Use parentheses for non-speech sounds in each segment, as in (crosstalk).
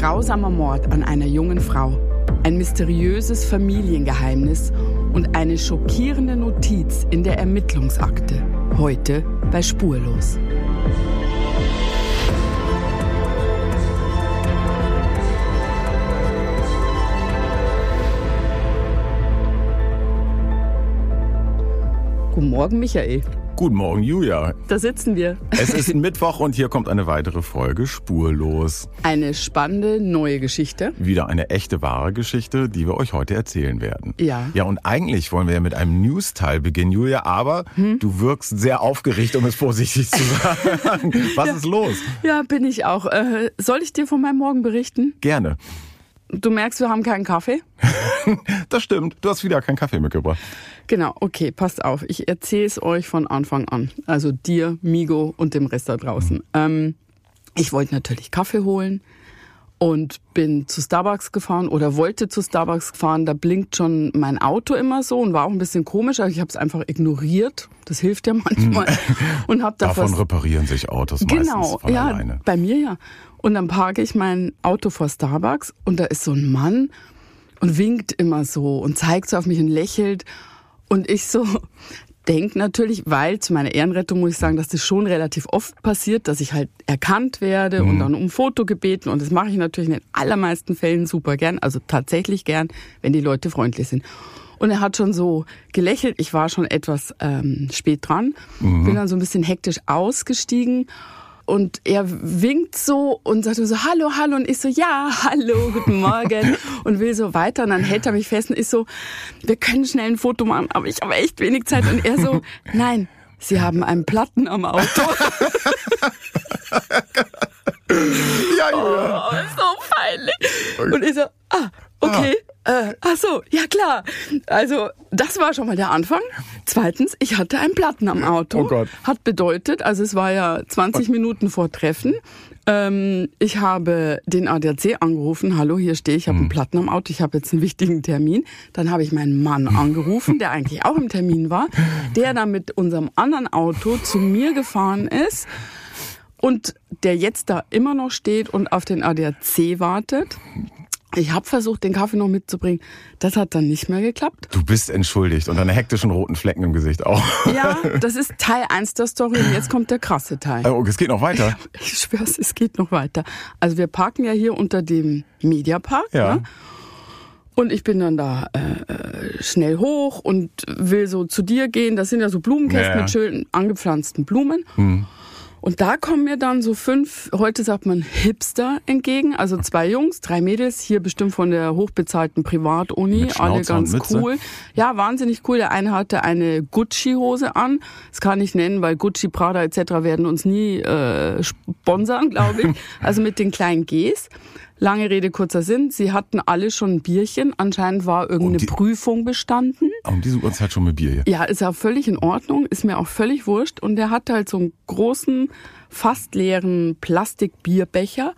grausamer Mord an einer jungen Frau, ein mysteriöses Familiengeheimnis und eine schockierende Notiz in der Ermittlungsakte. Heute bei Spurlos. Guten Morgen, Michael. Guten Morgen, Julia. Da sitzen wir. Es ist Mittwoch und hier kommt eine weitere Folge Spurlos. Eine spannende neue Geschichte. Wieder eine echte wahre Geschichte, die wir euch heute erzählen werden. Ja. Ja, und eigentlich wollen wir ja mit einem News-Teil beginnen, Julia, aber Hm? du wirkst sehr aufgeregt, um es vorsichtig zu sagen. (laughs) Was ist los? Ja, bin ich auch. Äh, soll ich dir von meinem Morgen berichten? Gerne. Du merkst, wir haben keinen Kaffee. (laughs) Das stimmt. Du hast wieder keinen Kaffee mitgebracht. Genau, okay, passt auf. Ich erzähle es euch von Anfang an. Also dir, Migo und dem Rest da draußen. Ähm, ich wollte natürlich Kaffee holen und bin zu Starbucks gefahren oder wollte zu Starbucks fahren. Da blinkt schon mein Auto immer so und war auch ein bisschen komisch, aber ich habe es einfach ignoriert. Das hilft ja manchmal. Und habe da Davon reparieren sich Autos Genau, meistens ja, alleine. bei mir ja. Und dann parke ich mein Auto vor Starbucks und da ist so ein Mann und winkt immer so und zeigt so auf mich und lächelt. Und ich so (laughs) denk natürlich, weil zu meiner Ehrenrettung muss ich sagen, dass das schon relativ oft passiert, dass ich halt erkannt werde und dann um Foto gebeten. Und das mache ich natürlich in den allermeisten Fällen super gern, also tatsächlich gern, wenn die Leute freundlich sind. Und er hat schon so gelächelt. Ich war schon etwas ähm, spät dran, bin dann so ein bisschen hektisch ausgestiegen. Und er winkt so und sagt so, hallo, hallo. Und ich so, ja, hallo, guten Morgen. (laughs) Und will so weiter. Und dann hält er mich fest und ich so, wir können schnell ein Foto machen, aber ich habe echt wenig Zeit. Und er so, nein, Sie haben einen Platten am Auto. (laughs) Ja, Julia. Oh, so peinlich. Und ich so, ah, okay. Äh, ach so, ja klar. Also das war schon mal der Anfang. Zweitens, ich hatte einen Platten am Auto. Oh Gott. Hat bedeutet, also es war ja 20 Minuten vor Treffen. Ähm, ich habe den ADAC angerufen. Hallo, hier stehe ich, habe einen Platten am Auto. Ich habe jetzt einen wichtigen Termin. Dann habe ich meinen Mann (laughs) angerufen, der eigentlich auch im Termin war, der dann mit unserem anderen Auto zu mir gefahren ist und der jetzt da immer noch steht und auf den ADAC wartet. Ich habe versucht, den Kaffee noch mitzubringen. Das hat dann nicht mehr geklappt. Du bist entschuldigt und deine hektischen roten Flecken im Gesicht auch. Ja, (laughs) das ist Teil 1 der Story und jetzt kommt der krasse Teil. Oh, es geht noch weiter. (laughs) Ich schwör's, es geht noch weiter. Also wir parken ja hier unter dem Mediapark. Ja. Ne? Und ich bin dann da äh, schnell hoch und will so zu dir gehen. Das sind ja so Blumenkästen Ja. Hm. mit schön angepflanzten Blumen. Und da kommen mir dann so fünf, heute sagt man Hipster entgegen, also zwei Jungs, drei Mädels, hier bestimmt von der hochbezahlten Privatuni, alle ganz cool. Ja, wahnsinnig cool. Der eine hatte eine Gucci-Hose an. Das kann ich nennen, weil Gucci, Prada etc. werden uns nie äh, sponsern, glaube ich. (laughs) Also mit den kleinen Gs. Lange Rede, kurzer Sinn. Sie hatten alle schon ein Bierchen. Anscheinend war irgendeine die- Prüfung bestanden. Um diese Uhrzeit schon mit Bier hier. Ja, ist ja völlig in Ordnung, ist mir auch völlig wurscht. Und der hatte halt so einen großen, fast leeren Plastikbierbecher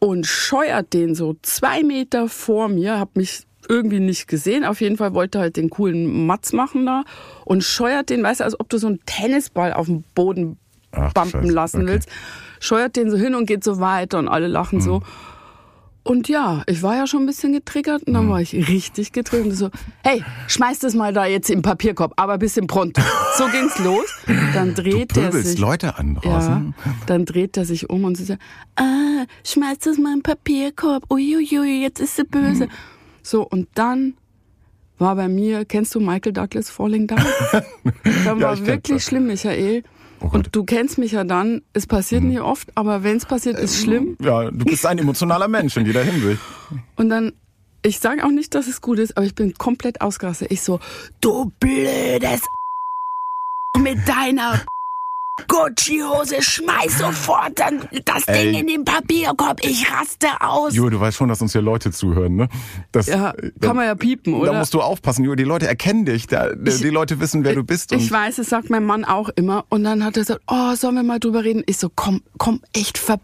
und scheuert den so zwei Meter vor mir, hab mich irgendwie nicht gesehen. Auf jeden Fall wollte halt den coolen Matz machen da und scheuert den, weißt du, als ob du so einen Tennisball auf dem Boden Ach, bumpen Scheiße. lassen Okay. willst. Scheuert den so hin und geht so weiter und alle lachen so. Und ja, ich war ja schon ein bisschen getriggert und dann Mhm. war ich richtig getriggert und so, hey, schmeiß das mal da jetzt im Papierkorb, aber ein bisschen pronto. So ging's los. Dann Du dreht er pöbelst sich. Leute an Ja, draußen. dann dreht er sich um und sie sagt, ah, schmeiß das mal im Papierkorb. Uiuiui, jetzt ist sie böse. Mhm. So, und dann war bei mir, kennst du Michael Douglas Falling Down? (laughs) Dann Ja, war wirklich schlimm, Michael. Oh und du kennst mich ja dann, es passiert nie oft, aber wenn es passiert, ist schlimm. Ja, du bist ein emotionaler Mensch in jeder Hinsicht. Und dann, ich sage auch nicht, dass es gut ist, aber ich bin komplett ausgerastet. Ich so, du blödes (laughs) mit deiner Gucci-Hose, schmeiß sofort dann das Ding Ey. in den Papierkorb, ich raste aus. Jo, du weißt schon, dass uns hier Leute zuhören, ne? Das, Ja, kann man ja piepen, Da oder? musst du aufpassen, Jo. Die Leute erkennen dich. Da, Ich- die Leute wissen, wer du bist. Ich weiß, es sagt mein Mann auch immer. Und dann hat er gesagt, oh, sollen wir mal drüber reden? Ich so, komm, komm, echt ver...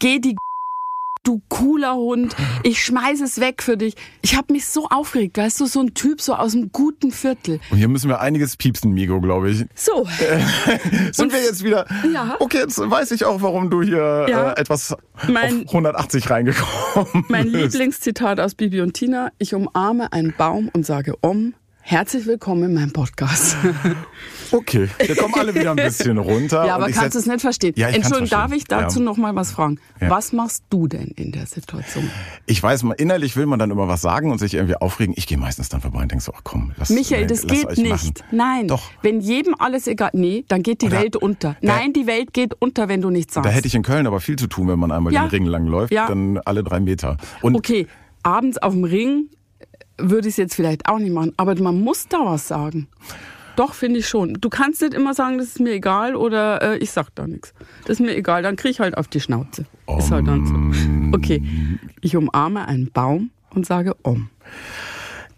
Geh die du cooler Hund, ich schmeiß es weg für dich. Ich habe mich so aufgeregt, weißt du, so ein Typ so aus dem guten Viertel. Und hier müssen wir einiges piepsen, Migo, glaube ich. So. (laughs) Sind wir jetzt wieder? Ja. Okay, jetzt weiß ich auch, warum du hier Ja. äh, etwas Mein- auf 180 reingekommen Mein bist. Lieblingszitat aus Bibi und Tina, ich umarme einen Baum und sage Om. Herzlich willkommen in meinem Podcast. (laughs) Okay, wir kommen alle wieder ein bisschen runter. Ja, aber kannst du es nicht verstehen? Ja, Entschuldigung, darf ich dazu Ja. noch mal was fragen? Ja. Was machst du denn in der Situation? Ich weiß, mal, innerlich will man dann immer was sagen und sich irgendwie aufregen. Ich gehe meistens dann vorbei und denke so, ach komm, lass Michael, äh, das lasst geht nicht. Machen. Nein. Doch. Wenn jedem alles egal, nee, dann geht die Oder- Welt unter. Nein, die Welt geht unter, wenn du nichts sagst. Da hätte ich in Köln aber viel zu tun, wenn man einmal den Ring lang läuft, Ja. dann alle drei Meter. Und Okay, abends auf dem Ring würde ich es jetzt vielleicht auch nicht machen, aber man muss da was sagen. Doch, finde ich schon. Du kannst nicht immer sagen, das ist mir egal oder äh, ich sag da nichts. Das ist mir egal, dann krieg ich halt auf die Schnauze. Ist halt dann so. Okay, ich umarme einen Baum und sage Om.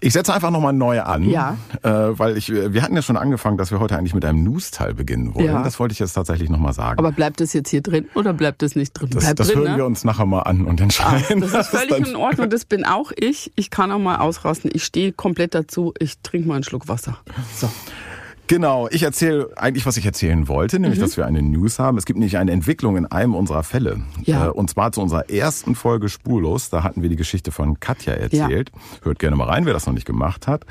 Ich setze einfach nochmal neu an. Ja. Äh, weil ich, wir hatten ja schon angefangen, dass wir heute eigentlich mit einem News-Teil beginnen wollen. Ja. Das wollte ich jetzt tatsächlich nochmal sagen. Aber bleibt das jetzt hier drin oder bleibt das nicht drin? das bleibt das drin, hören ne? wir uns nachher mal an und entscheiden. Das ist (laughs) völlig in Ordnung, das bin auch ich. Ich kann auch mal ausrasten. Ich stehe komplett dazu. Ich trinke mal einen Schluck Wasser. So. Genau, ich erzähle eigentlich, was ich erzählen wollte, Mhm. nämlich, dass wir eine News haben. Es gibt nämlich eine Entwicklung in einem unserer Fälle. Ja. Äh, Und zwar zu unserer ersten Folge Spurlos. Da hatten wir die Geschichte von Katja erzählt. Hört gerne mal rein, wer das noch nicht gemacht hat.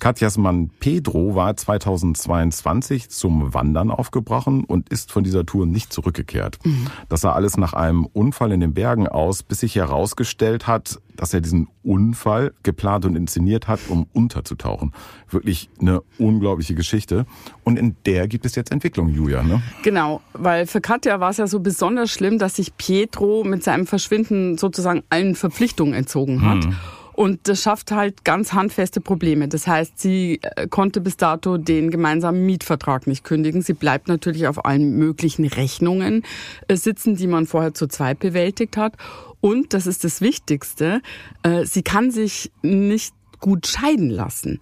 Katjas Mann Pedro war 2022 zum Wandern aufgebrochen und ist von dieser Tour nicht zurückgekehrt. Mhm. Das sah alles nach einem Unfall in den Bergen aus, bis sich herausgestellt hat, dass er diesen Unfall geplant und inszeniert hat, um unterzutauchen. Wirklich eine unglaubliche Geschichte. Und in der gibt es jetzt Entwicklung, Julia. Ne? Genau, weil für Katja war es ja so besonders schlimm, dass sich Pietro mit seinem Verschwinden sozusagen allen Verpflichtungen entzogen hat. Und das schafft halt ganz handfeste Probleme. Das heißt, sie äh, konnte bis dato den gemeinsamen Mietvertrag nicht kündigen. Sie bleibt natürlich auf allen möglichen Rechnungen äh, sitzen, die man vorher zu zweit bewältigt hat. Und, das ist das Wichtigste, äh, sie kann sich nicht gut scheiden lassen.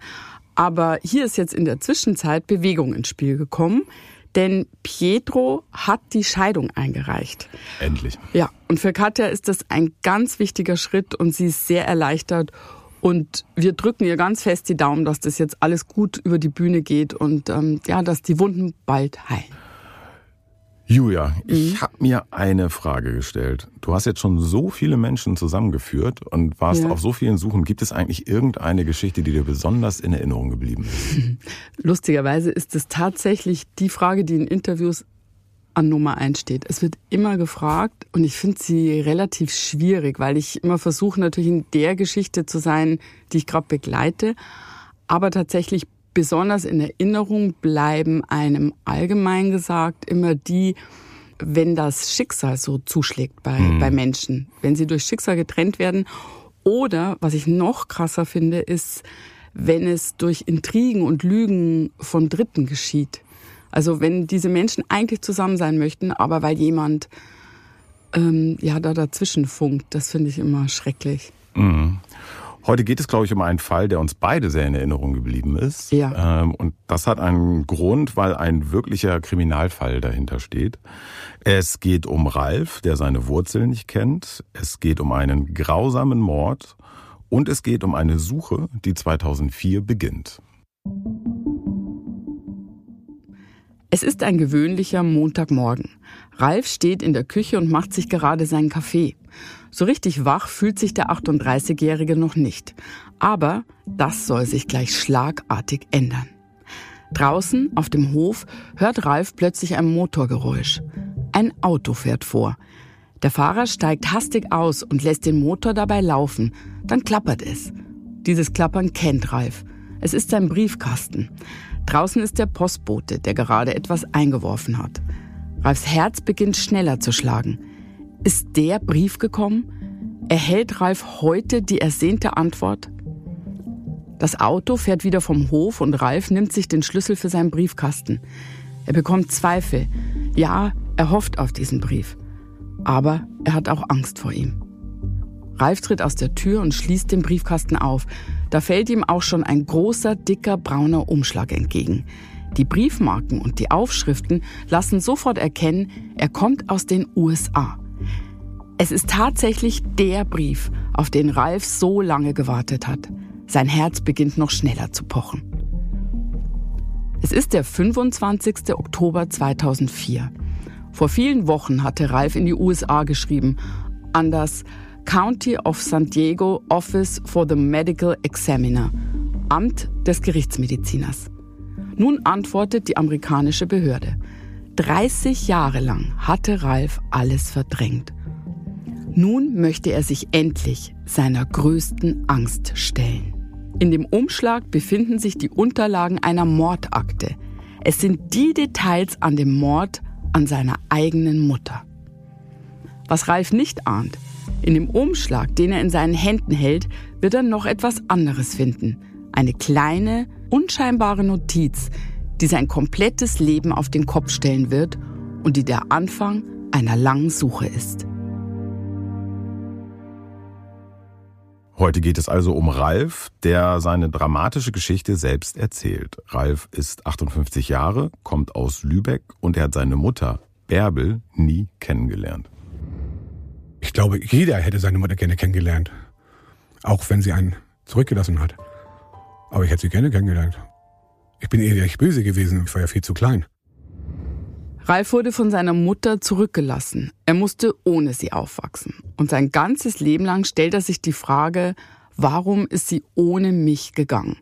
Aber hier ist jetzt in der Zwischenzeit Bewegung ins Spiel gekommen, denn Pietro hat die Scheidung eingereicht. Endlich. Ja, und für Katja ist das ein ganz wichtiger Schritt und sie ist sehr erleichtert. Und wir drücken ihr ganz fest die Daumen, dass das jetzt alles gut über die Bühne geht und ähm, ja, dass die Wunden bald heilen. Julia, ich Mhm. habe mir eine Frage gestellt. Du hast jetzt schon so viele Menschen zusammengeführt und warst Ja. auf so vielen Suchen. Gibt es eigentlich irgendeine Geschichte, die dir besonders in Erinnerung geblieben ist? (laughs) Lustigerweise ist es tatsächlich die Frage, die in Interviews an Nummer eins steht. Es wird immer gefragt und ich finde sie relativ schwierig, weil ich immer versuche natürlich in der Geschichte zu sein, die ich gerade begleite. Aber tatsächlich besonders in Erinnerung bleiben einem allgemein gesagt immer die, wenn das Schicksal so zuschlägt bei, bei Menschen, wenn sie durch Schicksal getrennt werden. Oder, was ich noch krasser finde, ist, wenn es durch Intrigen und Lügen von Dritten geschieht. Also wenn diese Menschen eigentlich zusammen sein möchten, aber weil jemand ähm, ja da dazwischen funkt, das finde ich immer schrecklich. Heute geht es, glaube ich, um einen Fall, der uns beide sehr in Erinnerung geblieben ist. Ja. Ähm, und das hat einen Grund, weil ein wirklicher Kriminalfall dahinter steht. Es geht um Ralf, der seine Wurzeln nicht kennt. Es geht um einen grausamen Mord. Und es geht um eine Suche, die 2004 beginnt. Es ist ein gewöhnlicher Montagmorgen. Ralf steht in der Küche und macht sich gerade seinen Kaffee. So richtig wach fühlt sich der 38-Jährige noch nicht. Aber das soll sich gleich schlagartig ändern. Draußen auf dem Hof hört Ralf plötzlich ein Motorgeräusch. Ein Auto fährt vor. Der Fahrer steigt hastig aus und lässt den Motor dabei laufen. Dann klappert es. Dieses Klappern kennt Ralf. Es ist sein Briefkasten. Draußen ist der Postbote, der gerade etwas eingeworfen hat. Ralfs Herz beginnt schneller zu schlagen. Ist der Brief gekommen? Erhält Ralf heute die ersehnte Antwort? Das Auto fährt wieder vom Hof und Ralf nimmt sich den Schlüssel für seinen Briefkasten. Er bekommt Zweifel. Ja, er hofft auf diesen Brief. Aber er hat auch Angst vor ihm. Ralf tritt aus der Tür und schließt den Briefkasten auf. Da fällt ihm auch schon ein großer, dicker, brauner Umschlag entgegen. Die Briefmarken und die Aufschriften lassen sofort erkennen, er kommt aus den USA. Es ist tatsächlich der Brief, auf den Ralf so lange gewartet hat. Sein Herz beginnt noch schneller zu pochen. Es ist der 25. Oktober 2004. Vor vielen Wochen hatte Ralf in die USA geschrieben, an das County of San Diego Office for the Medical Examiner, Amt des Gerichtsmediziners. Nun antwortet die amerikanische Behörde. 30 Jahre lang hatte Ralf alles verdrängt. Nun möchte er sich endlich seiner größten Angst stellen. In dem Umschlag befinden sich die Unterlagen einer Mordakte. Es sind die Details an dem Mord an seiner eigenen Mutter. Was Ralf nicht ahnt, in dem Umschlag, den er in seinen Händen hält, wird er noch etwas anderes finden. Eine kleine, unscheinbare Notiz, die sein komplettes Leben auf den Kopf stellen wird und die der Anfang einer langen Suche ist. Heute geht es also um Ralf, der seine dramatische Geschichte selbst erzählt. Ralf ist 58 Jahre, kommt aus Lübeck und er hat seine Mutter, Bärbel, nie kennengelernt. Ich glaube, jeder hätte seine Mutter gerne kennengelernt. Auch wenn sie einen zurückgelassen hat. Aber ich hätte sie gerne kennengelernt. Ich bin ehrlich böse gewesen, ich war ja viel zu klein. Ralf wurde von seiner Mutter zurückgelassen. Er musste ohne sie aufwachsen. Und sein ganzes Leben lang stellt er sich die Frage, warum ist sie ohne mich gegangen?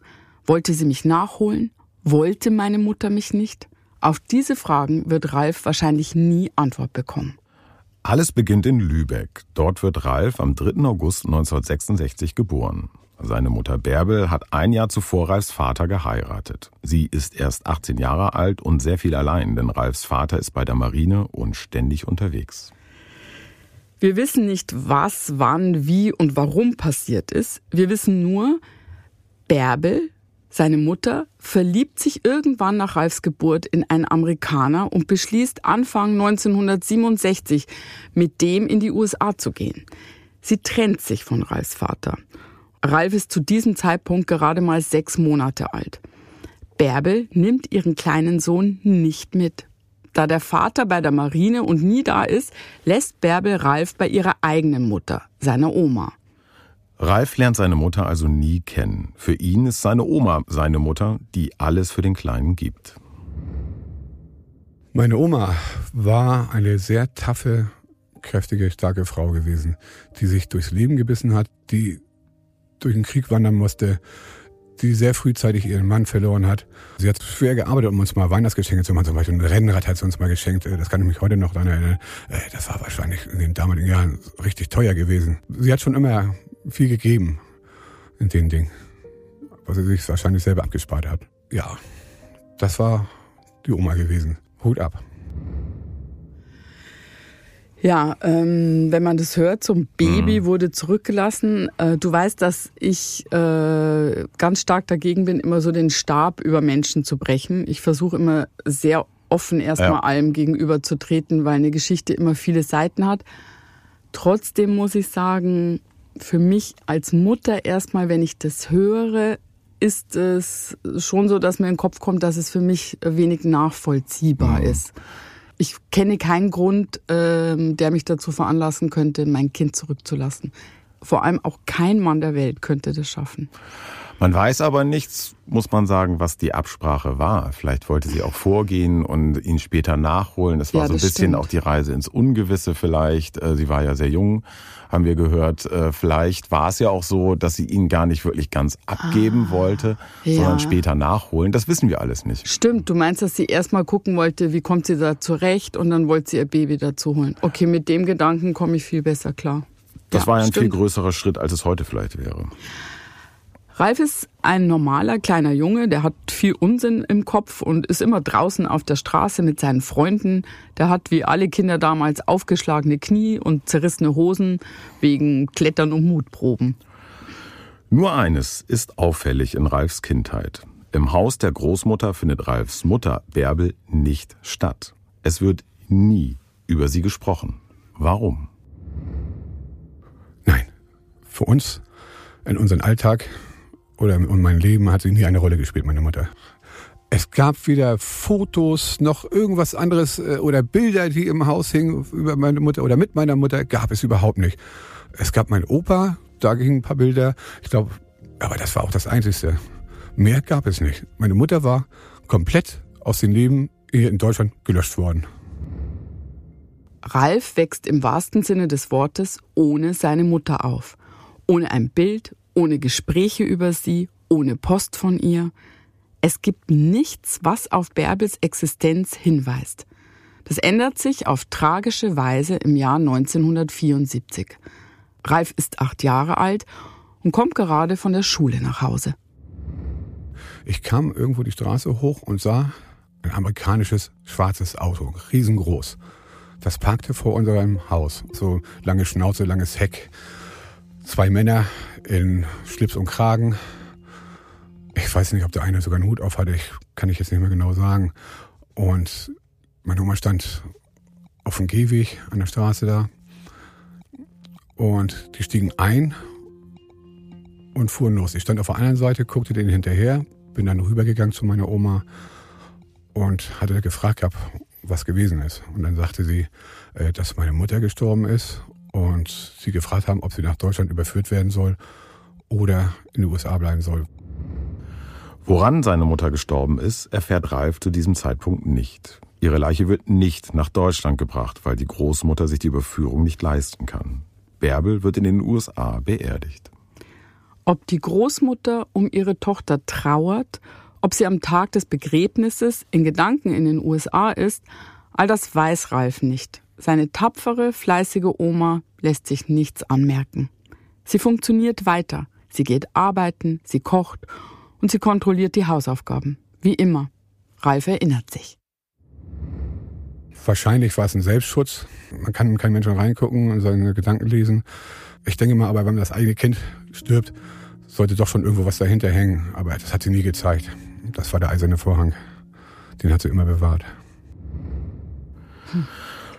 Wollte sie mich nachholen? Wollte meine Mutter mich nicht? Auf diese Fragen wird Ralf wahrscheinlich nie Antwort bekommen. Alles beginnt in Lübeck. Dort wird Ralf am 3. August 1966 geboren. Seine Mutter Bärbel hat ein Jahr zuvor Ralfs Vater geheiratet. Sie ist erst 18 Jahre alt und sehr viel allein, denn Ralfs Vater ist bei der Marine und ständig unterwegs. Wir wissen nicht, was, wann, wie und warum passiert ist. Wir wissen nur, Bärbel, seine Mutter, verliebt sich irgendwann nach Ralfs Geburt in einen Amerikaner und beschließt Anfang 1967, mit dem in die USA zu gehen. Sie trennt sich von Ralfs Vater. Ralf ist zu diesem Zeitpunkt gerade mal sechs Monate alt. Bärbel nimmt ihren kleinen Sohn nicht mit. Da der Vater bei der Marine und nie da ist, lässt Bärbel Ralf bei ihrer eigenen Mutter, seiner Oma. Ralf lernt seine Mutter also nie kennen. Für ihn ist seine Oma seine Mutter, die alles für den Kleinen gibt. Meine Oma war eine sehr taffe, kräftige, starke Frau gewesen, die sich durchs Leben gebissen hat, die durch den Krieg wandern musste, die sehr frühzeitig ihren Mann verloren hat. Sie hat schwer gearbeitet, um uns mal Weihnachtsgeschenke zu machen. Zum Beispiel ein Rennrad hat sie uns mal geschenkt. Das kann ich mich heute noch daran erinnern. Äh, das war wahrscheinlich in den damaligen Jahren richtig teuer gewesen. Sie hat schon immer viel gegeben in den Dingen, was sie sich wahrscheinlich selber abgespart hat. Ja, das war die Oma gewesen. Hut ab. Ja, ähm, wenn man das hört, zum Baby mhm. wurde zurückgelassen. Äh, du weißt, dass ich äh, ganz stark dagegen bin, immer so den Stab über Menschen zu brechen. Ich versuche immer sehr offen erstmal ja. allem gegenüber zu treten, weil eine Geschichte immer viele Seiten hat. Trotzdem muss ich sagen, für mich als Mutter erstmal, wenn ich das höre, ist es schon so, dass mir in den Kopf kommt, dass es für mich wenig nachvollziehbar mhm. ist ich kenne keinen Grund, ähm, der mich dazu veranlassen könnte, mein Kind zurückzulassen. Vor allem auch kein Mann der Welt könnte das schaffen. Man weiß aber nichts, muss man sagen, was die Absprache war. Vielleicht wollte sie auch vorgehen und ihn später nachholen. Es war ja, so ein bisschen stimmt. auch die Reise ins Ungewisse vielleicht. Äh, sie war ja sehr jung, haben wir gehört. Äh, vielleicht war es ja auch so, dass sie ihn gar nicht wirklich ganz abgeben ah, wollte, ja. sondern später nachholen. Das wissen wir alles nicht. Stimmt, du meinst, dass sie erstmal gucken wollte, wie kommt sie da zurecht und dann wollte sie ihr Baby dazu holen. Okay, mit dem Gedanken komme ich viel besser klar. Das ja, war ja ein stimmt. viel größerer Schritt, als es heute vielleicht wäre. Ralf ist ein normaler kleiner Junge, der hat viel Unsinn im Kopf und ist immer draußen auf der Straße mit seinen Freunden. Der hat wie alle Kinder damals aufgeschlagene Knie und zerrissene Hosen wegen Klettern und Mutproben. Nur eines ist auffällig in Ralfs Kindheit. Im Haus der Großmutter findet Ralfs Mutter Bärbel nicht statt. Es wird nie über sie gesprochen. Warum? Nein, für uns in unserem Alltag oder in meinem Leben hat sie nie eine Rolle gespielt, meine Mutter. Es gab weder Fotos noch irgendwas anderes äh, oder Bilder, die im Haus hingen über meine Mutter oder mit meiner Mutter, gab es überhaupt nicht. Es gab meinen Opa, da gingen ein paar Bilder. Ich glaube, aber das war auch das Einzige. Mehr gab es nicht. Meine Mutter war komplett aus dem Leben hier in Deutschland gelöscht worden. Ralf wächst im wahrsten Sinne des Wortes ohne seine Mutter auf. Ohne ein Bild, ohne Gespräche über sie, ohne Post von ihr. Es gibt nichts, was auf Bärbels Existenz hinweist. Das ändert sich auf tragische Weise im Jahr 1974. Ralf ist acht Jahre alt und kommt gerade von der Schule nach Hause. Ich kam irgendwo die Straße hoch und sah ein amerikanisches schwarzes Auto, riesengroß. Das parkte vor unserem Haus. So lange Schnauze, langes Heck. Zwei Männer in Schlips und Kragen, ich weiß nicht, ob der eine sogar einen Hut auf hatte, ich kann ich jetzt nicht mehr genau sagen. Und meine Oma stand auf dem Gehweg an der Straße da. Und die stiegen ein und fuhren los. Ich stand auf der anderen Seite, guckte denen hinterher, bin dann rübergegangen zu meiner Oma und hatte gefragt, was gewesen ist. Und dann sagte sie, äh, dass meine Mutter gestorben ist und sie gefragt haben, ob sie nach Deutschland überführt werden soll oder in den USA bleiben soll. Woran seine Mutter gestorben ist, erfährt Ralf zu diesem Zeitpunkt nicht. Ihre Leiche wird nicht nach Deutschland gebracht, weil die Großmutter sich die Überführung nicht leisten kann. Bärbel wird in den USA beerdigt. Ob die Großmutter um ihre Tochter trauert, ob sie am Tag des Begräbnisses in Gedanken in den USA ist, all das weiß Ralf nicht. Seine tapfere, fleißige Oma lässt sich nichts anmerken. Sie funktioniert weiter. Sie geht arbeiten, sie kocht und sie kontrolliert die Hausaufgaben. Wie immer. Ralf erinnert sich. Wahrscheinlich war es ein Selbstschutz. Man kann in keinen Menschen reingucken und seine Gedanken lesen. Ich denke mal, aber wenn das eigene Kind stirbt, sollte doch schon irgendwo was dahinter hängen. Aber das hat sie nie gezeigt. Das war der eiserne Vorhang. Den hat sie immer bewahrt. Hm.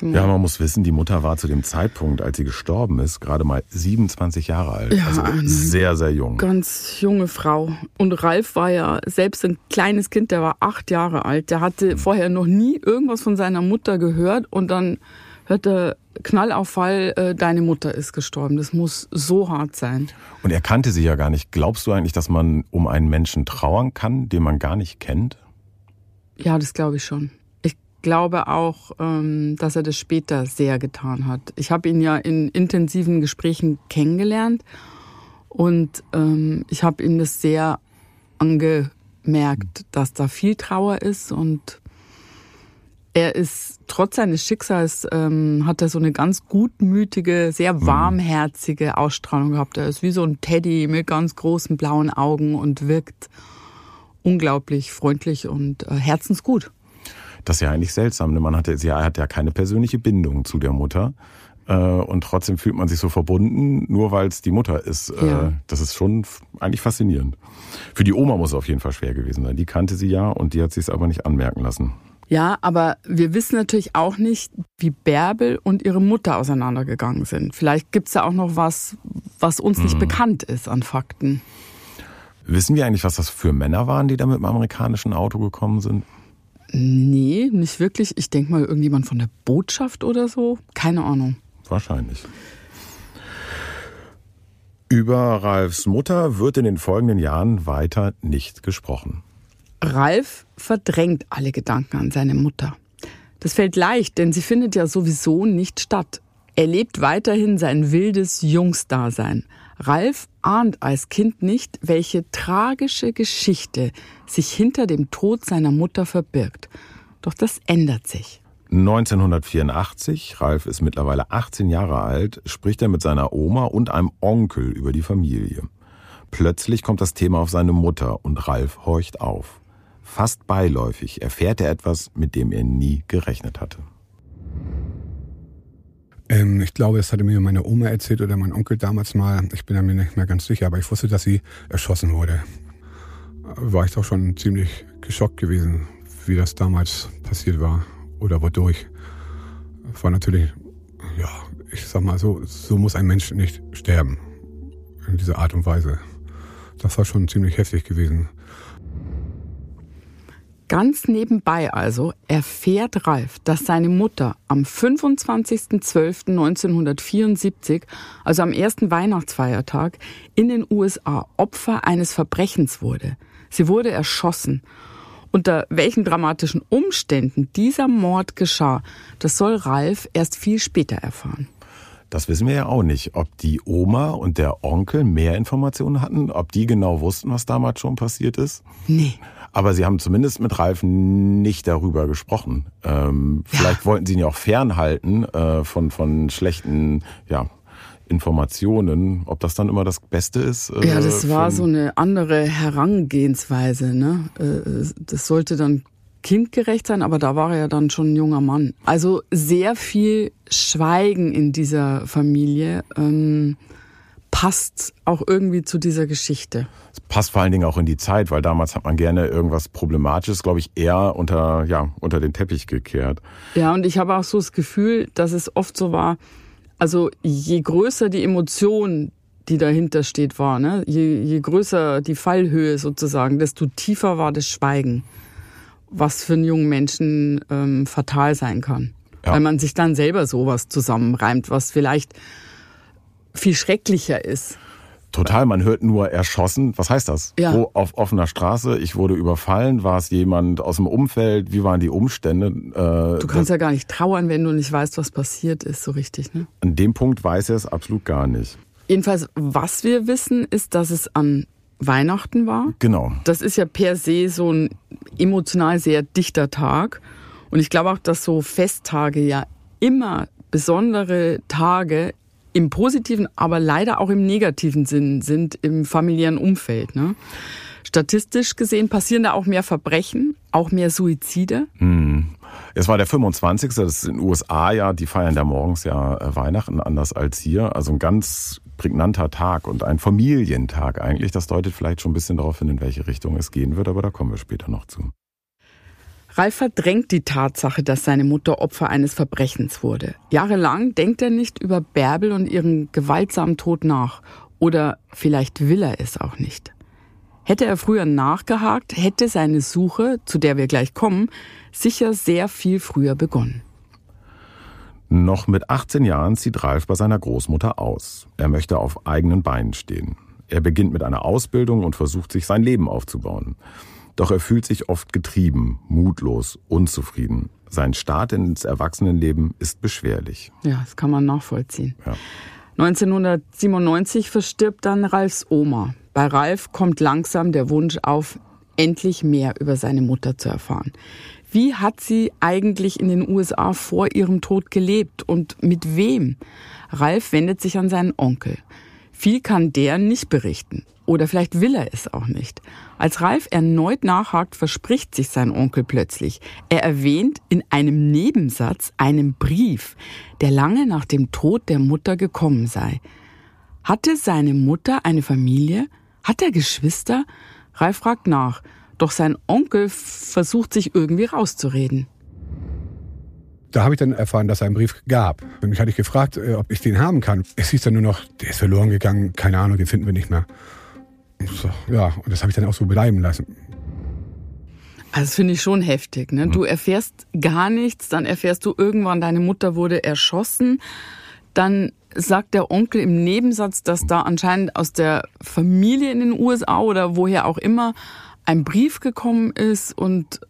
Ja, man muss wissen, die Mutter war zu dem Zeitpunkt, als sie gestorben ist, gerade mal 27 Jahre alt. Ja, also sehr, sehr jung. Ganz junge Frau. Und Ralf war ja selbst ein kleines Kind, der war acht Jahre alt. Der hatte mhm. vorher noch nie irgendwas von seiner Mutter gehört und dann hört der Knallauffall, äh, deine Mutter ist gestorben. Das muss so hart sein. Und er kannte sie ja gar nicht. Glaubst du eigentlich, dass man um einen Menschen trauern kann, den man gar nicht kennt? Ja, das glaube ich schon glaube auch, ähm, dass er das später sehr getan hat. Ich habe ihn ja in intensiven Gesprächen kennengelernt und ähm, ich habe ihm das sehr angemerkt, dass da viel Trauer ist und er ist trotz seines Schicksals ähm, hat er so eine ganz gutmütige, sehr mhm. warmherzige Ausstrahlung gehabt. Er ist wie so ein Teddy mit ganz großen blauen Augen und wirkt unglaublich freundlich und äh, herzensgut. Das ist ja eigentlich seltsam. Ne? Man hat, sie hat ja keine persönliche Bindung zu der Mutter. Äh, und trotzdem fühlt man sich so verbunden, nur weil es die Mutter ist. Äh, ja. Das ist schon eigentlich faszinierend. Für die Oma muss es auf jeden Fall schwer gewesen sein. Die kannte sie ja und die hat sich es aber nicht anmerken lassen. Ja, aber wir wissen natürlich auch nicht, wie Bärbel und ihre Mutter auseinandergegangen sind. Vielleicht gibt es da auch noch was, was uns nicht hm. bekannt ist an Fakten. Wissen wir eigentlich, was das für Männer waren, die da mit dem amerikanischen Auto gekommen sind? Nee, nicht wirklich. Ich denke mal irgendjemand von der Botschaft oder so. Keine Ahnung. Wahrscheinlich. Über Ralfs Mutter wird in den folgenden Jahren weiter nicht gesprochen. Ralf verdrängt alle Gedanken an seine Mutter. Das fällt leicht, denn sie findet ja sowieso nicht statt. Er lebt weiterhin sein wildes Jungsdasein. Ralf ahnt als Kind nicht, welche tragische Geschichte sich hinter dem Tod seiner Mutter verbirgt. Doch das ändert sich. 1984, Ralf ist mittlerweile 18 Jahre alt, spricht er mit seiner Oma und einem Onkel über die Familie. Plötzlich kommt das Thema auf seine Mutter und Ralf horcht auf. Fast beiläufig erfährt er etwas, mit dem er nie gerechnet hatte. Ähm, ich glaube, es hatte mir meine Oma erzählt oder mein Onkel damals mal. Ich bin mir nicht mehr ganz sicher, aber ich wusste, dass sie erschossen wurde. War ich doch schon ziemlich geschockt gewesen, wie das damals passiert war oder wodurch. War natürlich, ja, ich sag mal so, so muss ein Mensch nicht sterben. In dieser Art und Weise. Das war schon ziemlich heftig gewesen. Ganz nebenbei also erfährt Ralf, dass seine Mutter am 25.12.1974, also am ersten Weihnachtsfeiertag, in den USA Opfer eines Verbrechens wurde. Sie wurde erschossen. Unter welchen dramatischen Umständen dieser Mord geschah, das soll Ralf erst viel später erfahren. Das wissen wir ja auch nicht, ob die Oma und der Onkel mehr Informationen hatten, ob die genau wussten, was damals schon passiert ist. Nee. Aber sie haben zumindest mit Ralf nicht darüber gesprochen. Ähm, vielleicht wollten sie ihn ja auch fernhalten äh, von, von schlechten ja, Informationen. Ob das dann immer das Beste ist? Äh, ja, das war so eine andere Herangehensweise. Ne? Äh, das sollte dann kindgerecht sein, aber da war er ja dann schon ein junger Mann. Also sehr viel Schweigen in dieser Familie. Ähm, passt auch irgendwie zu dieser Geschichte. Es passt vor allen Dingen auch in die Zeit, weil damals hat man gerne irgendwas Problematisches, glaube ich, eher unter, ja, unter den Teppich gekehrt. Ja, und ich habe auch so das Gefühl, dass es oft so war, also je größer die Emotion, die dahinter steht, war, ne? je, je größer die Fallhöhe sozusagen, desto tiefer war das Schweigen, was für einen jungen Menschen ähm, fatal sein kann. Ja. Weil man sich dann selber sowas zusammenreimt, was vielleicht viel schrecklicher ist. Total, man hört nur erschossen. Was heißt das? Ja. Wo auf offener Straße, ich wurde überfallen, war es jemand aus dem Umfeld, wie waren die Umstände? Äh, du kannst ja gar nicht trauern, wenn du nicht weißt, was passiert ist, so richtig, ne? An dem Punkt weiß er es absolut gar nicht. Jedenfalls, was wir wissen, ist, dass es an Weihnachten war. Genau. Das ist ja per se so ein emotional sehr dichter Tag. Und ich glaube auch, dass so Festtage ja immer besondere Tage im positiven, aber leider auch im negativen Sinn sind im familiären Umfeld. Ne? Statistisch gesehen passieren da auch mehr Verbrechen, auch mehr Suizide. Hm. Es war der 25. Das ist in den USA ja, die feiern da morgens ja äh, Weihnachten anders als hier. Also ein ganz prägnanter Tag und ein Familientag eigentlich. Das deutet vielleicht schon ein bisschen darauf hin, in welche Richtung es gehen wird, aber da kommen wir später noch zu. Ralf verdrängt die Tatsache, dass seine Mutter Opfer eines Verbrechens wurde. Jahrelang denkt er nicht über Bärbel und ihren gewaltsamen Tod nach. Oder vielleicht will er es auch nicht. Hätte er früher nachgehakt, hätte seine Suche, zu der wir gleich kommen, sicher sehr viel früher begonnen. Noch mit 18 Jahren zieht Ralf bei seiner Großmutter aus. Er möchte auf eigenen Beinen stehen. Er beginnt mit einer Ausbildung und versucht sich sein Leben aufzubauen. Doch er fühlt sich oft getrieben, mutlos, unzufrieden. Sein Start ins Erwachsenenleben ist beschwerlich. Ja, das kann man nachvollziehen. Ja. 1997 verstirbt dann Ralfs Oma. Bei Ralf kommt langsam der Wunsch auf, endlich mehr über seine Mutter zu erfahren. Wie hat sie eigentlich in den USA vor ihrem Tod gelebt und mit wem? Ralf wendet sich an seinen Onkel. Viel kann der nicht berichten. Oder vielleicht will er es auch nicht. Als Ralf erneut nachhakt, verspricht sich sein Onkel plötzlich. Er erwähnt in einem Nebensatz einen Brief, der lange nach dem Tod der Mutter gekommen sei. Hatte seine Mutter eine Familie? Hat er Geschwister? Ralf fragt nach, doch sein Onkel versucht sich irgendwie rauszureden. Da habe ich dann erfahren, dass es einen Brief gab. Und mich hatte ich gefragt, äh, ob ich den haben kann. Es hieß dann nur noch, der ist verloren gegangen, keine Ahnung, den finden wir nicht mehr. Ja, und das habe ich dann auch so bleiben lassen. Also das finde ich schon heftig. Ne? Du erfährst gar nichts, dann erfährst du irgendwann, deine Mutter wurde erschossen. Dann sagt der Onkel im Nebensatz, dass da anscheinend aus der Familie in den USA oder woher auch immer ein Brief gekommen ist und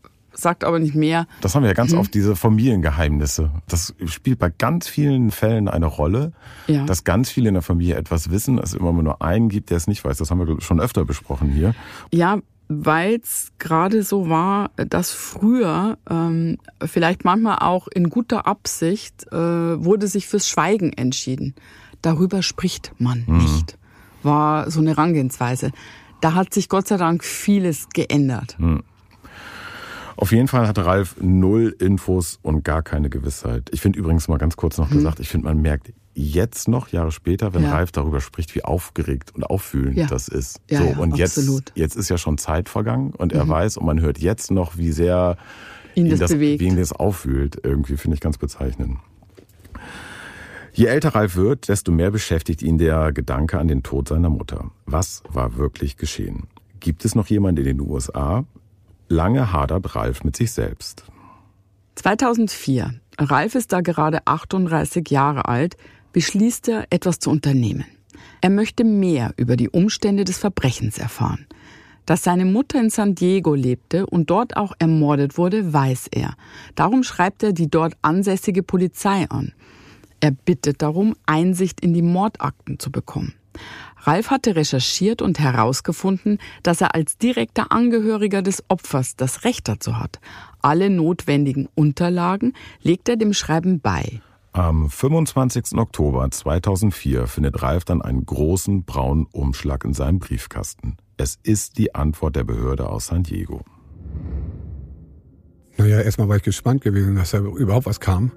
sagt aber nicht mehr. Das haben wir ja ganz hm. oft, diese Familiengeheimnisse. Das spielt bei ganz vielen Fällen eine Rolle, ja. dass ganz viele in der Familie etwas wissen, es immer nur einen gibt, der es nicht weiß. Das haben wir schon öfter besprochen hier. Ja, weil es gerade so war, dass früher, ähm, vielleicht manchmal auch in guter Absicht, äh, wurde sich fürs Schweigen entschieden. Darüber spricht man mhm. nicht. War so eine Herangehensweise. Da hat sich Gott sei Dank vieles geändert. Mhm. Auf jeden Fall hatte Ralf null Infos und gar keine Gewissheit. Ich finde übrigens mal ganz kurz noch hm. gesagt, ich finde, man merkt jetzt noch, Jahre später, wenn ja. Ralf darüber spricht, wie aufgeregt und auffühlend ja. das ist. Ja, so, und jetzt, absolut. jetzt ist ja schon Zeit vergangen und er mhm. weiß und man hört jetzt noch, wie sehr ihn, ihn das, bewegt. Wie ihn das auffühlt. Irgendwie finde ich ganz bezeichnend. Je älter Ralf wird, desto mehr beschäftigt ihn der Gedanke an den Tod seiner Mutter. Was war wirklich geschehen? Gibt es noch jemanden in den USA, Lange hadert Ralf mit sich selbst. 2004. Ralf ist da gerade 38 Jahre alt, beschließt er, etwas zu unternehmen. Er möchte mehr über die Umstände des Verbrechens erfahren. Dass seine Mutter in San Diego lebte und dort auch ermordet wurde, weiß er. Darum schreibt er die dort ansässige Polizei an. Er bittet darum, Einsicht in die Mordakten zu bekommen. Ralf hatte recherchiert und herausgefunden, dass er als direkter Angehöriger des Opfers das Recht dazu hat. Alle notwendigen Unterlagen legt er dem Schreiben bei. Am 25. Oktober 2004 findet Ralf dann einen großen braunen Umschlag in seinem Briefkasten. Es ist die Antwort der Behörde aus San Diego. Naja, erstmal war ich gespannt gewesen, dass da überhaupt was kam.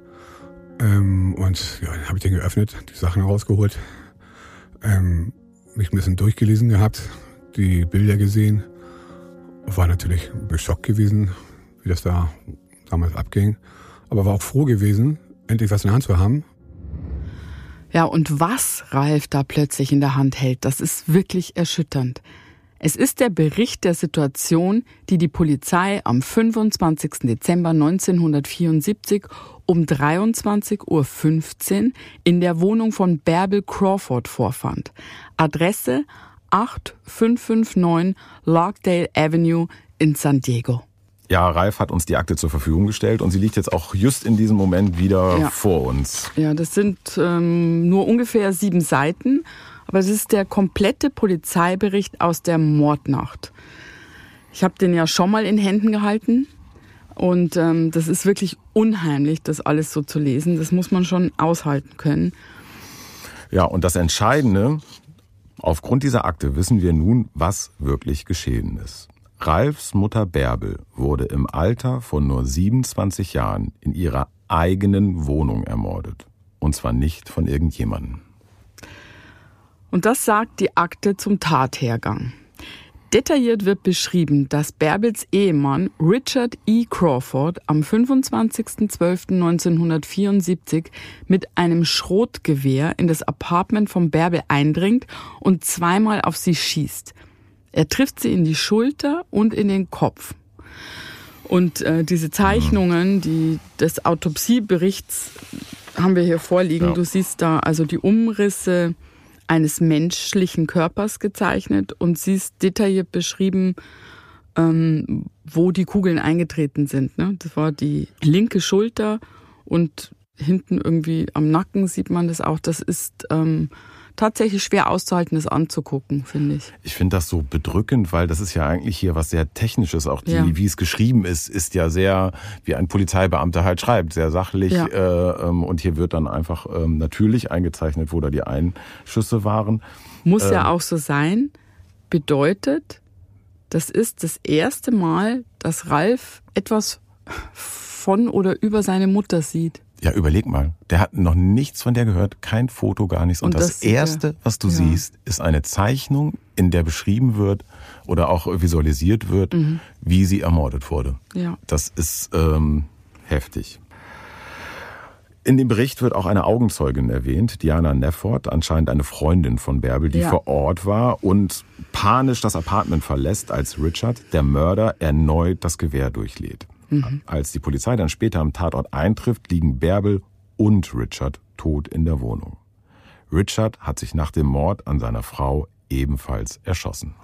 Ähm, und ja, dann habe ich den geöffnet, die Sachen rausgeholt, ähm, mich ein bisschen durchgelesen gehabt, die Bilder gesehen. War natürlich beschockt gewesen, wie das da damals abging. Aber war auch froh gewesen, endlich was in der Hand zu haben. Ja, und was Ralf da plötzlich in der Hand hält, das ist wirklich erschütternd. Es ist der Bericht der Situation, die die Polizei am 25. Dezember 1974 um 23.15 Uhr in der Wohnung von Bärbel Crawford vorfand. Adresse 8559 Larkdale Avenue in San Diego. Ja, Ralf hat uns die Akte zur Verfügung gestellt und sie liegt jetzt auch just in diesem Moment wieder Ja. vor uns. Ja, das sind ähm, nur ungefähr sieben Seiten, aber es ist der komplette Polizeibericht aus der Mordnacht. Ich habe den ja schon mal in Händen gehalten und ähm, das ist wirklich unheimlich, das alles so zu lesen. Das muss man schon aushalten können. Ja, und das Entscheidende, aufgrund dieser Akte wissen wir nun, was wirklich geschehen ist. Ralfs Mutter Bärbel wurde im Alter von nur 27 Jahren in ihrer eigenen Wohnung ermordet. Und zwar nicht von irgendjemandem. Und das sagt die Akte zum Tathergang. Detailliert wird beschrieben, dass Bärbels Ehemann Richard E. Crawford am 25.12.1974 mit einem Schrotgewehr in das Apartment von Bärbel eindringt und zweimal auf sie schießt. Er trifft sie in die Schulter und in den Kopf. Und äh, diese Zeichnungen, die des Autopsieberichts haben wir hier vorliegen. Ja. Du siehst da also die Umrisse eines menschlichen Körpers gezeichnet und siehst detailliert beschrieben, ähm, wo die Kugeln eingetreten sind. Ne? Das war die linke Schulter und hinten irgendwie am Nacken sieht man das auch. Das ist ähm, tatsächlich schwer auszuhalten, das anzugucken, finde ich. Ich finde das so bedrückend, weil das ist ja eigentlich hier was sehr Technisches. Auch die, Ja. wie es geschrieben ist, ist ja sehr, wie ein Polizeibeamter halt schreibt, sehr sachlich. Ja. Äh, ähm, und hier wird dann einfach ähm, natürlich eingezeichnet, wo da die Einschüsse waren. Muss Ähm. ja auch so sein. Bedeutet, das ist das erste Mal, dass Ralf etwas von oder über seine Mutter sieht. Ja, überleg mal. Der hat noch nichts von der gehört, kein Foto, gar nichts. Und, Und das, das er. Erste, was du Ja. siehst, ist eine Zeichnung, in der beschrieben wird oder auch visualisiert wird, wie sie ermordet wurde. Ja. Das ist ähm, heftig. In dem Bericht wird auch eine Augenzeugin erwähnt, Diana Nefford, anscheinend eine Freundin von Bärbel, die Ja. vor Ort war und panisch das Apartment verlässt, als Richard, der Mörder, erneut das Gewehr durchlädt. Als die Polizei dann später am Tatort eintrifft, liegen Bärbel und Richard tot in der Wohnung. Richard hat sich nach dem Mord an seiner Frau ebenfalls erschossen.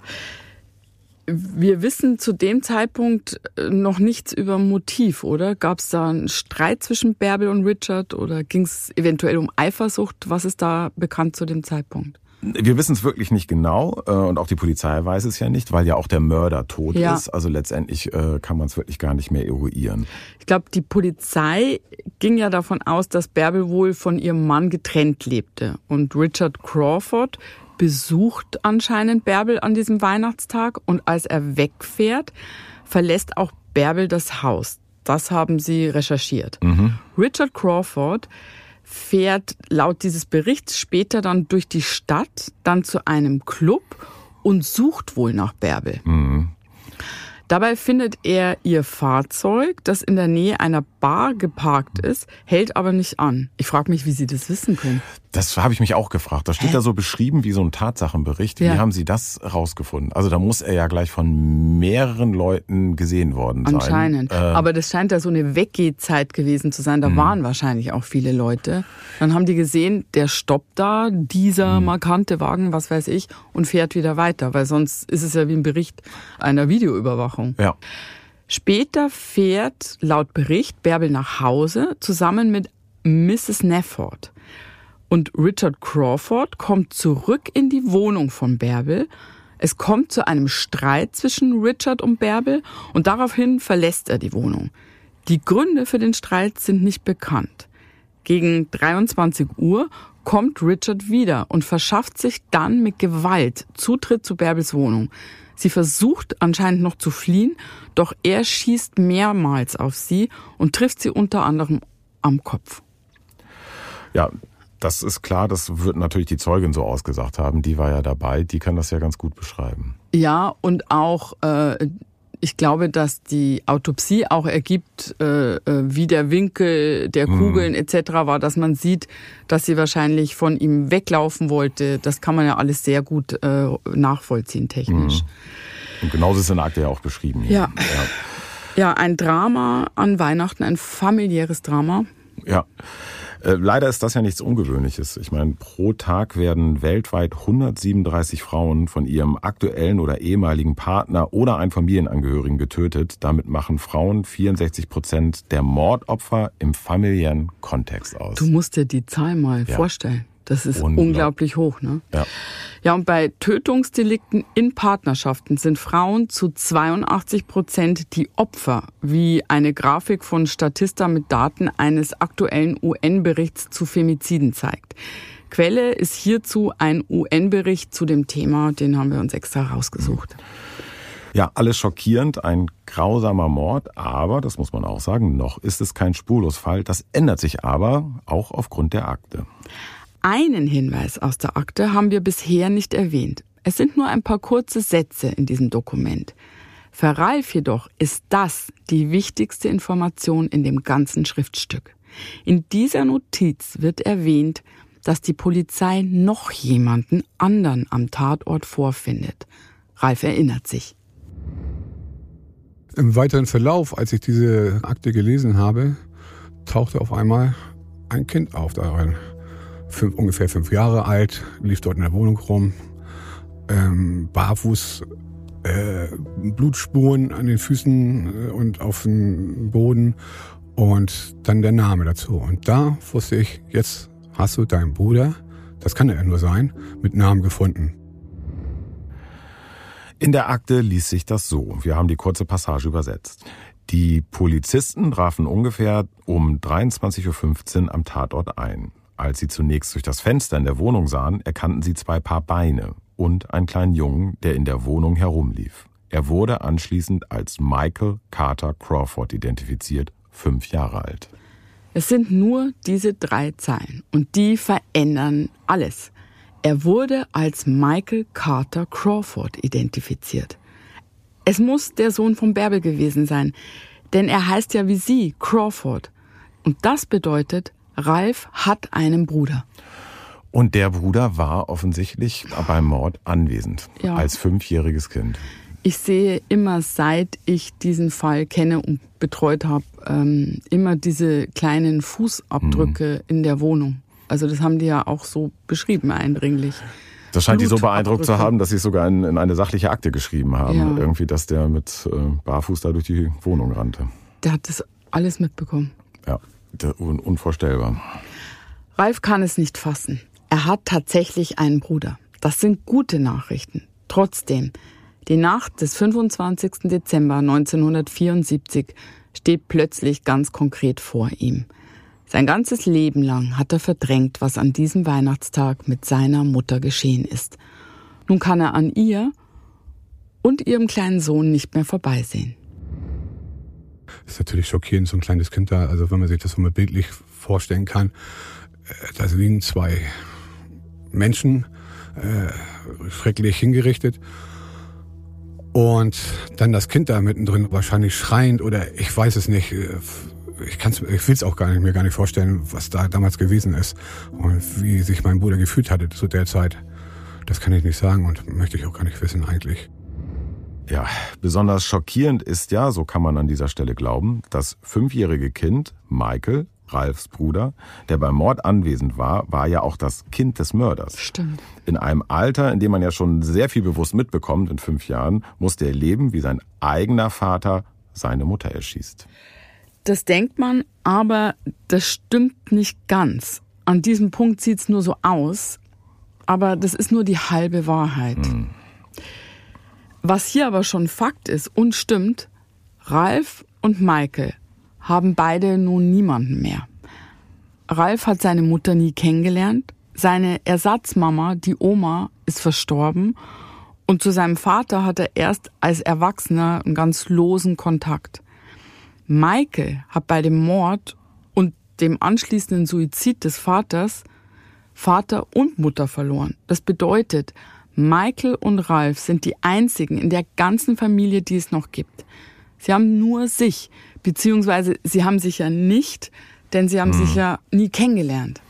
Wir wissen zu dem Zeitpunkt äh, noch nichts über Motiv, oder? Gab es da einen Streit zwischen Bärbel und Richard oder ging es eventuell um Eifersucht? Was ist da bekannt zu dem Zeitpunkt? Wir wissen es wirklich nicht genau äh, und auch die Polizei weiß es ja nicht, weil ja auch der Mörder tot Ja. ist. Also letztendlich äh, kann man es wirklich gar nicht mehr eruieren. Ich glaube, die Polizei ging ja davon aus, dass Bärbel wohl von ihrem Mann getrennt lebte. Und Richard Crawford besucht anscheinend Bärbel an diesem Weihnachtstag und als er wegfährt, verlässt auch Bärbel das Haus. Das haben sie recherchiert. Richard Crawford fährt laut dieses Berichts später dann durch die Stadt, dann zu einem Club und sucht wohl nach Bärbel. Dabei findet er ihr Fahrzeug, das in der Nähe einer Bar geparkt ist, hält aber nicht an. Ich frage mich, wie Sie das wissen können. Das habe ich mich auch gefragt. Da steht Hä? da so beschrieben wie so ein Tatsachenbericht. Ja. Wie haben Sie das rausgefunden? Also da muss er ja gleich von mehreren Leuten gesehen worden sein. Anscheinend. Ähm. Aber das scheint ja so eine Weggehzeit gewesen zu sein. Da mhm. waren wahrscheinlich auch viele Leute. Dann haben die gesehen, der stoppt da, dieser mhm. markante Wagen, was weiß ich, und fährt wieder weiter. Weil sonst ist es ja wie ein Bericht einer Videoüberwachung. Ja. Später fährt laut Bericht Bärbel nach Hause zusammen mit Mrs. Nefford. Und Richard Crawford kommt zurück in die Wohnung von Bärbel. Es kommt zu einem Streit zwischen Richard und Bärbel und daraufhin verlässt er die Wohnung. Die Gründe für den Streit sind nicht bekannt. Gegen 23 Uhr kommt Richard wieder und verschafft sich dann mit Gewalt Zutritt zu Bärbels Wohnung. Sie versucht anscheinend noch zu fliehen, doch er schießt mehrmals auf sie und trifft sie unter anderem am Kopf. Ja, das ist klar, das wird natürlich die Zeugin so ausgesagt haben. Die war ja dabei, die kann das ja ganz gut beschreiben. Ja, und auch, äh, ich glaube, dass die Autopsie auch ergibt, äh, äh wie der Winkel der mhm. Kugeln mhm. etc. war, dass man sieht, dass sie wahrscheinlich von ihm weglaufen wollte. Das kann man ja alles sehr gut äh, nachvollziehen, technisch. Mhm. Und genauso ist in der Akte ja auch beschrieben. Ja. ja. Ja, ein Drama an Weihnachten, ein familiäres Drama. Ja. Äh, leider ist das ja nichts Ungewöhnliches. Ich meine, pro Tag werden weltweit 137 Frauen von ihrem aktuellen oder ehemaligen Partner oder einen Familienangehörigen getötet. Damit machen Frauen 64 Prozent der Mordopfer im familiären Kontext aus. Du musst dir die Zahl mal ja. vorstellen. Das ist unglaublich hoch, ne? Ja. Ja, und bei Tötungsdelikten in Partnerschaften sind Frauen zu 82 Prozent die Opfer, wie eine Grafik von Statista mit Daten eines aktuellen UN-Berichts zu Femiziden zeigt. Quelle ist hierzu ein UN-Bericht zu dem Thema, den haben wir uns extra rausgesucht. Ja, alles schockierend, ein grausamer Mord, aber, das muss man auch sagen, noch ist es kein Spurlosfall. Das ändert sich aber auch aufgrund der Akte. Einen Hinweis aus der Akte haben wir bisher nicht erwähnt. Es sind nur ein paar kurze Sätze in diesem Dokument. Für Ralf jedoch ist das die wichtigste Information in dem ganzen Schriftstück. In dieser Notiz wird erwähnt, dass die Polizei noch jemanden anderen am Tatort vorfindet. Ralf erinnert sich. Im weiteren Verlauf, als ich diese Akte gelesen habe, tauchte auf einmal ein Kind auf darin fünf, ungefähr fünf Jahre alt, lief dort in der Wohnung rum, ähm, barfuß, äh, Blutspuren an den Füßen äh, und auf dem Boden und dann der Name dazu. Und da wusste ich, jetzt hast du deinen Bruder, das kann er nur sein, mit Namen gefunden. In der Akte ließ sich das so. Wir haben die kurze Passage übersetzt. Die Polizisten trafen ungefähr um 23.15 Uhr am Tatort ein. Als sie zunächst durch das Fenster in der Wohnung sahen, erkannten sie zwei Paar Beine und einen kleinen Jungen, der in der Wohnung herumlief. Er wurde anschließend als Michael Carter Crawford identifiziert, fünf Jahre alt. Es sind nur diese drei Zeilen und die verändern alles. Er wurde als Michael Carter Crawford identifiziert. Es muss der Sohn von Bärbel gewesen sein, denn er heißt ja wie sie, Crawford. Und das bedeutet, Ralf hat einen Bruder. Und der Bruder war offensichtlich beim Mord anwesend, ja. als fünfjähriges Kind. Ich sehe immer, seit ich diesen Fall kenne und betreut habe, ähm, immer diese kleinen Fußabdrücke mhm. in der Wohnung. Also das haben die ja auch so beschrieben, eindringlich. Das scheint die so beeindruckt zu haben, dass sie es sogar in, in, eine sachliche Akte geschrieben haben. Ja. Irgendwie, dass der mit äh, Barfuß da durch die Wohnung rannte. Der hat das alles mitbekommen. Ja. Unvorstellbar. Ralf kann es nicht fassen. Er hat tatsächlich einen Bruder. Das sind gute Nachrichten. Trotzdem, die Nacht des 25. Dezember 1974 steht plötzlich ganz konkret vor ihm. Sein ganzes Leben lang hat er verdrängt, was an diesem Weihnachtstag mit seiner Mutter geschehen ist. Nun kann er an ihr und ihrem kleinen Sohn nicht mehr vorbeisehen ist natürlich schockierend, so ein kleines Kind da, also wenn man sich das so mal bildlich vorstellen kann, äh, da liegen zwei Menschen, äh, schrecklich hingerichtet. Und dann das Kind da mittendrin, wahrscheinlich schreiend oder ich weiß es nicht, äh, ich ich will es auch gar nicht, mir gar nicht vorstellen, was da damals gewesen ist und wie sich mein Bruder gefühlt hatte zu der Zeit. Das kann ich nicht sagen und möchte ich auch gar nicht wissen eigentlich. Ja, besonders schockierend ist ja, so kann man an dieser Stelle glauben, das fünfjährige Kind, Michael, Ralfs Bruder, der beim Mord anwesend war, war ja auch das Kind des Mörders. Stimmt. In einem Alter, in dem man ja schon sehr viel bewusst mitbekommt, in fünf Jahren, musste er leben, wie sein eigener Vater seine Mutter erschießt. Das denkt man, aber das stimmt nicht ganz. An diesem Punkt sieht's nur so aus, aber das ist nur die halbe Wahrheit. Hm. Was hier aber schon Fakt ist und stimmt, Ralf und Michael haben beide nun niemanden mehr. Ralf hat seine Mutter nie kennengelernt, seine Ersatzmama, die Oma, ist verstorben und zu seinem Vater hat er erst als Erwachsener einen ganz losen Kontakt. Michael hat bei dem Mord und dem anschließenden Suizid des Vaters Vater und Mutter verloren. Das bedeutet, Michael und Ralf sind die einzigen in der ganzen Familie, die es noch gibt. Sie haben nur sich, beziehungsweise sie haben sich ja nicht, denn sie haben sich ja nie kennengelernt.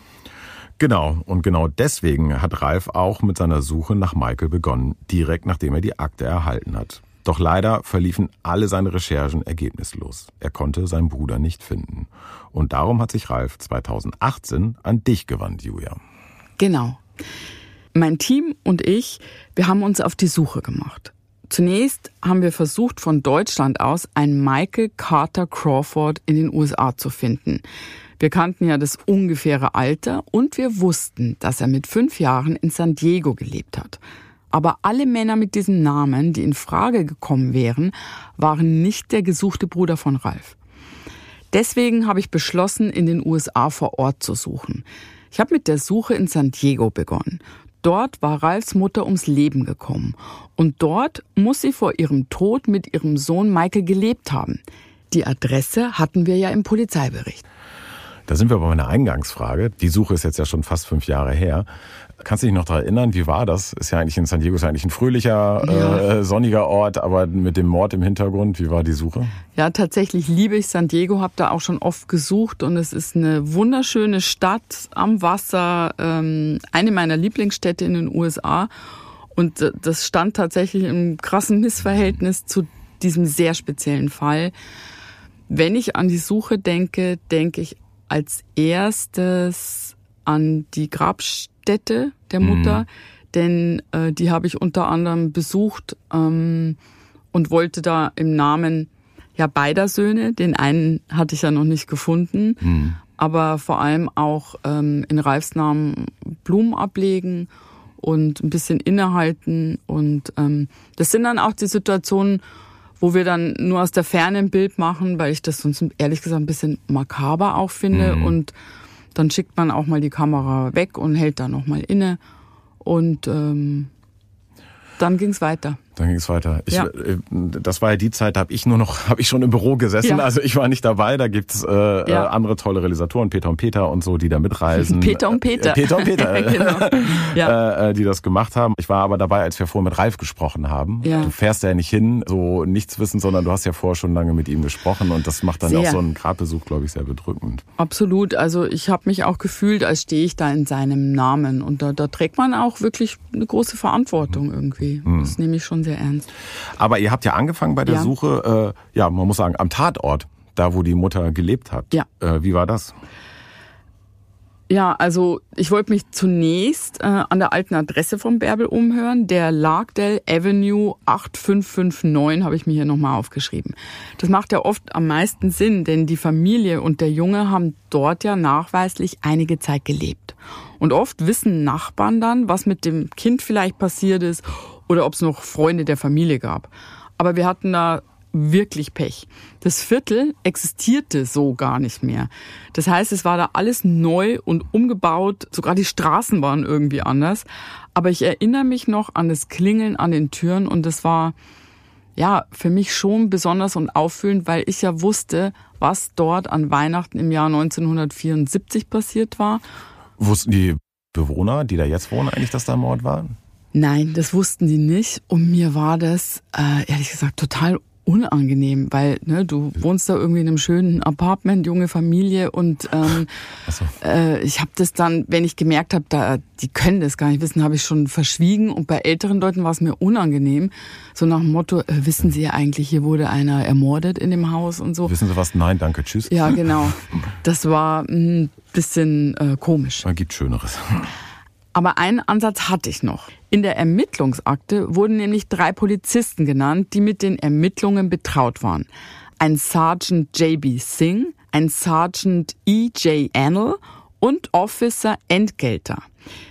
Genau, und genau deswegen hat Ralf auch mit seiner Suche nach Michael begonnen, direkt nachdem er die Akte erhalten hat. Doch leider verliefen alle seine Recherchen ergebnislos. Er konnte seinen Bruder nicht finden. Und darum hat sich Ralf 2018 an dich gewandt, Julia. Genau. Mein Team und ich, wir haben uns auf die Suche gemacht. Zunächst haben wir versucht, von Deutschland aus einen Michael Carter Crawford in den USA zu finden. Wir kannten ja das ungefähre Alter und wir wussten, dass er mit fünf Jahren in San Diego gelebt hat. Aber alle Männer mit diesem Namen, die in Frage gekommen wären, waren nicht der gesuchte Bruder von Ralf. Deswegen habe ich beschlossen, in den USA vor Ort zu suchen. Ich habe mit der Suche in San Diego begonnen. Dort war Ralfs Mutter ums Leben gekommen. Und dort muss sie vor ihrem Tod mit ihrem Sohn Michael gelebt haben. Die Adresse hatten wir ja im Polizeibericht. Da sind wir bei meiner Eingangsfrage. Die Suche ist jetzt ja schon fast fünf Jahre her. Kannst du dich noch daran erinnern, wie war das? Ist ja eigentlich in San Diego ist ja eigentlich ein fröhlicher, Ja. äh, sonniger Ort, aber mit dem Mord im Hintergrund, wie war die Suche? Ja, tatsächlich liebe ich San Diego, habe da auch schon oft gesucht und es ist eine wunderschöne Stadt am Wasser, ähm, eine meiner Lieblingsstädte in den USA. Und äh, das stand tatsächlich im krassen Missverhältnis zu diesem sehr speziellen Fall. Wenn ich an die Suche denke, denke ich als erstes an die Grabstätte der Mutter, denn äh, die habe ich unter anderem besucht ähm, und wollte da im Namen ja beider Söhne, den einen hatte ich ja noch nicht gefunden, aber vor allem auch ähm, in Ralfs Namen Blumen ablegen und ein bisschen innehalten. Und ähm, das sind dann auch die Situationen, wo wir dann nur aus der Ferne ein Bild machen, weil ich das sonst ehrlich gesagt ein bisschen makaber auch finde. Und dann schickt man auch mal die Kamera weg und hält da nochmal inne und ähm, dann ging's weiter. Dann ging es weiter. Ich, Ja. äh, Das war ja die Zeit, da habe ich nur noch, (laughs) habe ich schon im Büro gesessen. Ja. Also ich war nicht dabei. Da gibt's äh, äh, Ja. andere tolle Realisatoren, Peter und Peter und so, die da mitreisen. (laughs) Peter und Peter. Äh, Peter und Peter, (laughs) Genau. Ja. äh, die das gemacht haben. Ich war aber dabei, als wir vorhin mit Ralf gesprochen haben. Ja. Du fährst ja nicht hin, so nichts wissen, sondern du hast ja vorher schon lange mit ihm gesprochen und das macht dann Sehr. auch so einen Grabbesuch, glaube ich, sehr bedrückend. Absolut. Also ich habe mich auch gefühlt, als stehe ich da in seinem Namen. Und da, da trägt man auch wirklich eine große Verantwortung irgendwie. Das nehme ich schon sehr ernst. Aber ihr habt ja angefangen bei der Ja. Suche, äh, ja, man muss sagen, am Tatort, da wo die Mutter gelebt hat. Ja. Äh, wie war das? Ja, also ich wollte mich zunächst äh, an der alten Adresse vom Bärbel umhören. Der Larkdale Avenue 8559 habe ich mir hier nochmal aufgeschrieben. Das macht ja oft am meisten Sinn, denn die Familie und der Junge haben dort ja nachweislich einige Zeit gelebt. Und oft wissen Nachbarn dann, was mit dem Kind vielleicht passiert ist oder ob es noch Freunde der Familie gab. Aber wir hatten da wirklich Pech. Das Viertel existierte so gar nicht mehr. Das heißt, es war da alles neu und umgebaut, sogar die Straßen waren irgendwie anders. Aber ich erinnere mich noch an das Klingeln an den Türen und das war ja für mich schon besonders und auffühlend, weil ich ja wusste, was dort an Weihnachten im Jahr 1974 passiert war. Wussten die Bewohner, die da jetzt wohnen, eigentlich, dass da Mord war? Nein, das wussten die nicht. Und mir war das, äh, ehrlich gesagt, total unangenehm, weil ne, du wohnst da irgendwie in einem schönen Apartment, junge Familie und ähm, so. äh, ich habe das dann, wenn ich gemerkt habe, da die können das gar nicht wissen, habe ich schon verschwiegen und bei älteren Leuten war es mir unangenehm, so nach dem Motto, äh, wissen Sie ja eigentlich, hier wurde einer ermordet in dem Haus und so. Wissen Sie was? Nein, danke, tschüss. Ja, genau. Das war ein bisschen äh, komisch. Man gibt Schöneres. Aber einen Ansatz hatte ich noch. In der Ermittlungsakte wurden nämlich drei Polizisten genannt, die mit den Ermittlungen betraut waren. Ein Sergeant J.B. Singh, ein Sergeant E.J. Annell und Officer Entgelter.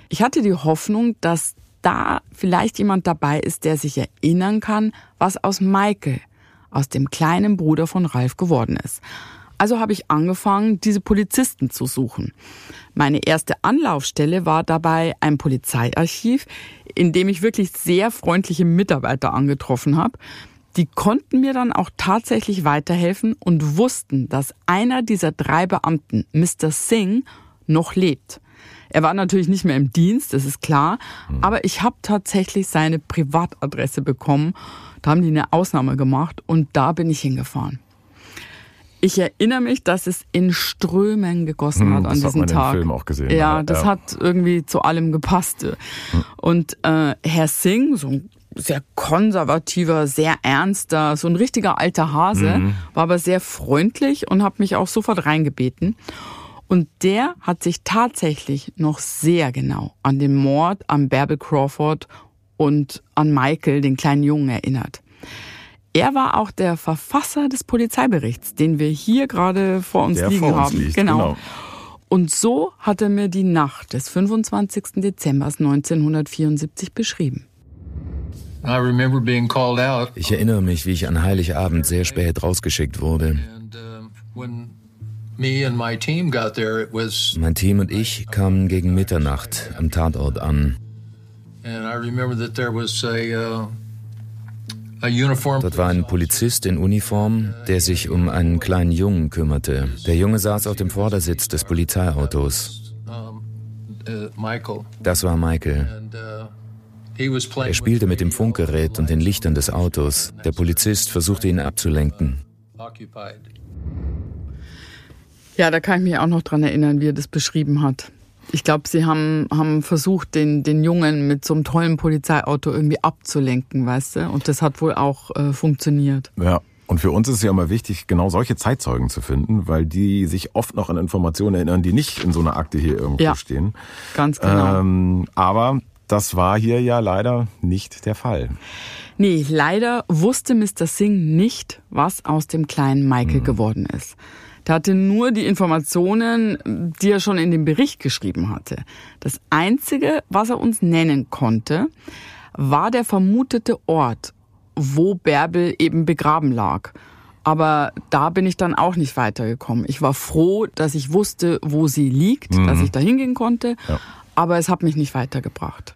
Ich hatte die Hoffnung, dass da vielleicht jemand dabei ist, der sich erinnern kann, was aus Michael, aus dem kleinen Bruder von Ralf geworden ist. Also habe ich angefangen, diese Polizisten zu suchen. Meine erste Anlaufstelle war dabei ein Polizeiarchiv, in dem ich wirklich sehr freundliche Mitarbeiter angetroffen habe. Die konnten mir dann auch tatsächlich weiterhelfen und wussten, dass einer dieser drei Beamten, Mr. Singh, noch lebt. Er war natürlich nicht mehr im Dienst, das ist klar, hm. aber ich habe tatsächlich seine Privatadresse bekommen. Da haben die eine Ausnahme gemacht und da bin ich hingefahren. Ich erinnere mich, dass es in Strömen gegossen hm, hat an diesem Tag. Film auch gesehen. Ja, das ja. hat irgendwie zu allem gepasst. Hm. Und äh, Herr Singh, so ein sehr konservativer, sehr ernster, so ein richtiger alter Hase, mhm. war aber sehr freundlich und hat mich auch sofort reingebeten. Und der hat sich tatsächlich noch sehr genau an den Mord an Bärbel Crawford und an Michael, den kleinen Jungen, erinnert. Er war auch der Verfasser des Polizeiberichts, den wir hier gerade vor uns der liegen vor uns haben. Liegt, genau. genau. Und so hat er mir die Nacht des 25. Dezember 1974 beschrieben. Ich erinnere mich, wie ich an Heiligabend sehr spät rausgeschickt wurde. Uh, mein Team und ich kamen gegen Mitternacht am Tatort an. Dort war ein Polizist in Uniform, der sich um einen kleinen Jungen kümmerte. Der Junge saß auf dem Vordersitz des Polizeiautos. Das war Michael. Er spielte mit dem Funkgerät und den Lichtern des Autos. Der Polizist versuchte ihn abzulenken. Ja, da kann ich mich auch noch dran erinnern, wie er das beschrieben hat. Ich glaube, sie haben, haben versucht, den, den Jungen mit so einem tollen Polizeiauto irgendwie abzulenken, weißt du? Und das hat wohl auch äh, funktioniert. Ja. Und für uns ist es ja immer wichtig, genau solche Zeitzeugen zu finden, weil die sich oft noch an Informationen erinnern, die nicht in so einer Akte hier irgendwo ja, stehen. Ganz genau. Ähm, aber das war hier ja leider nicht der Fall. Nee, leider wusste Mr. Singh nicht, was aus dem kleinen Michael mhm. geworden ist. Der hatte nur die Informationen, die er schon in dem Bericht geschrieben hatte. Das Einzige, was er uns nennen konnte, war der vermutete Ort, wo Bärbel eben begraben lag. Aber da bin ich dann auch nicht weitergekommen. Ich war froh, dass ich wusste, wo sie liegt, mhm. dass ich da hingehen konnte. Ja. Aber es hat mich nicht weitergebracht.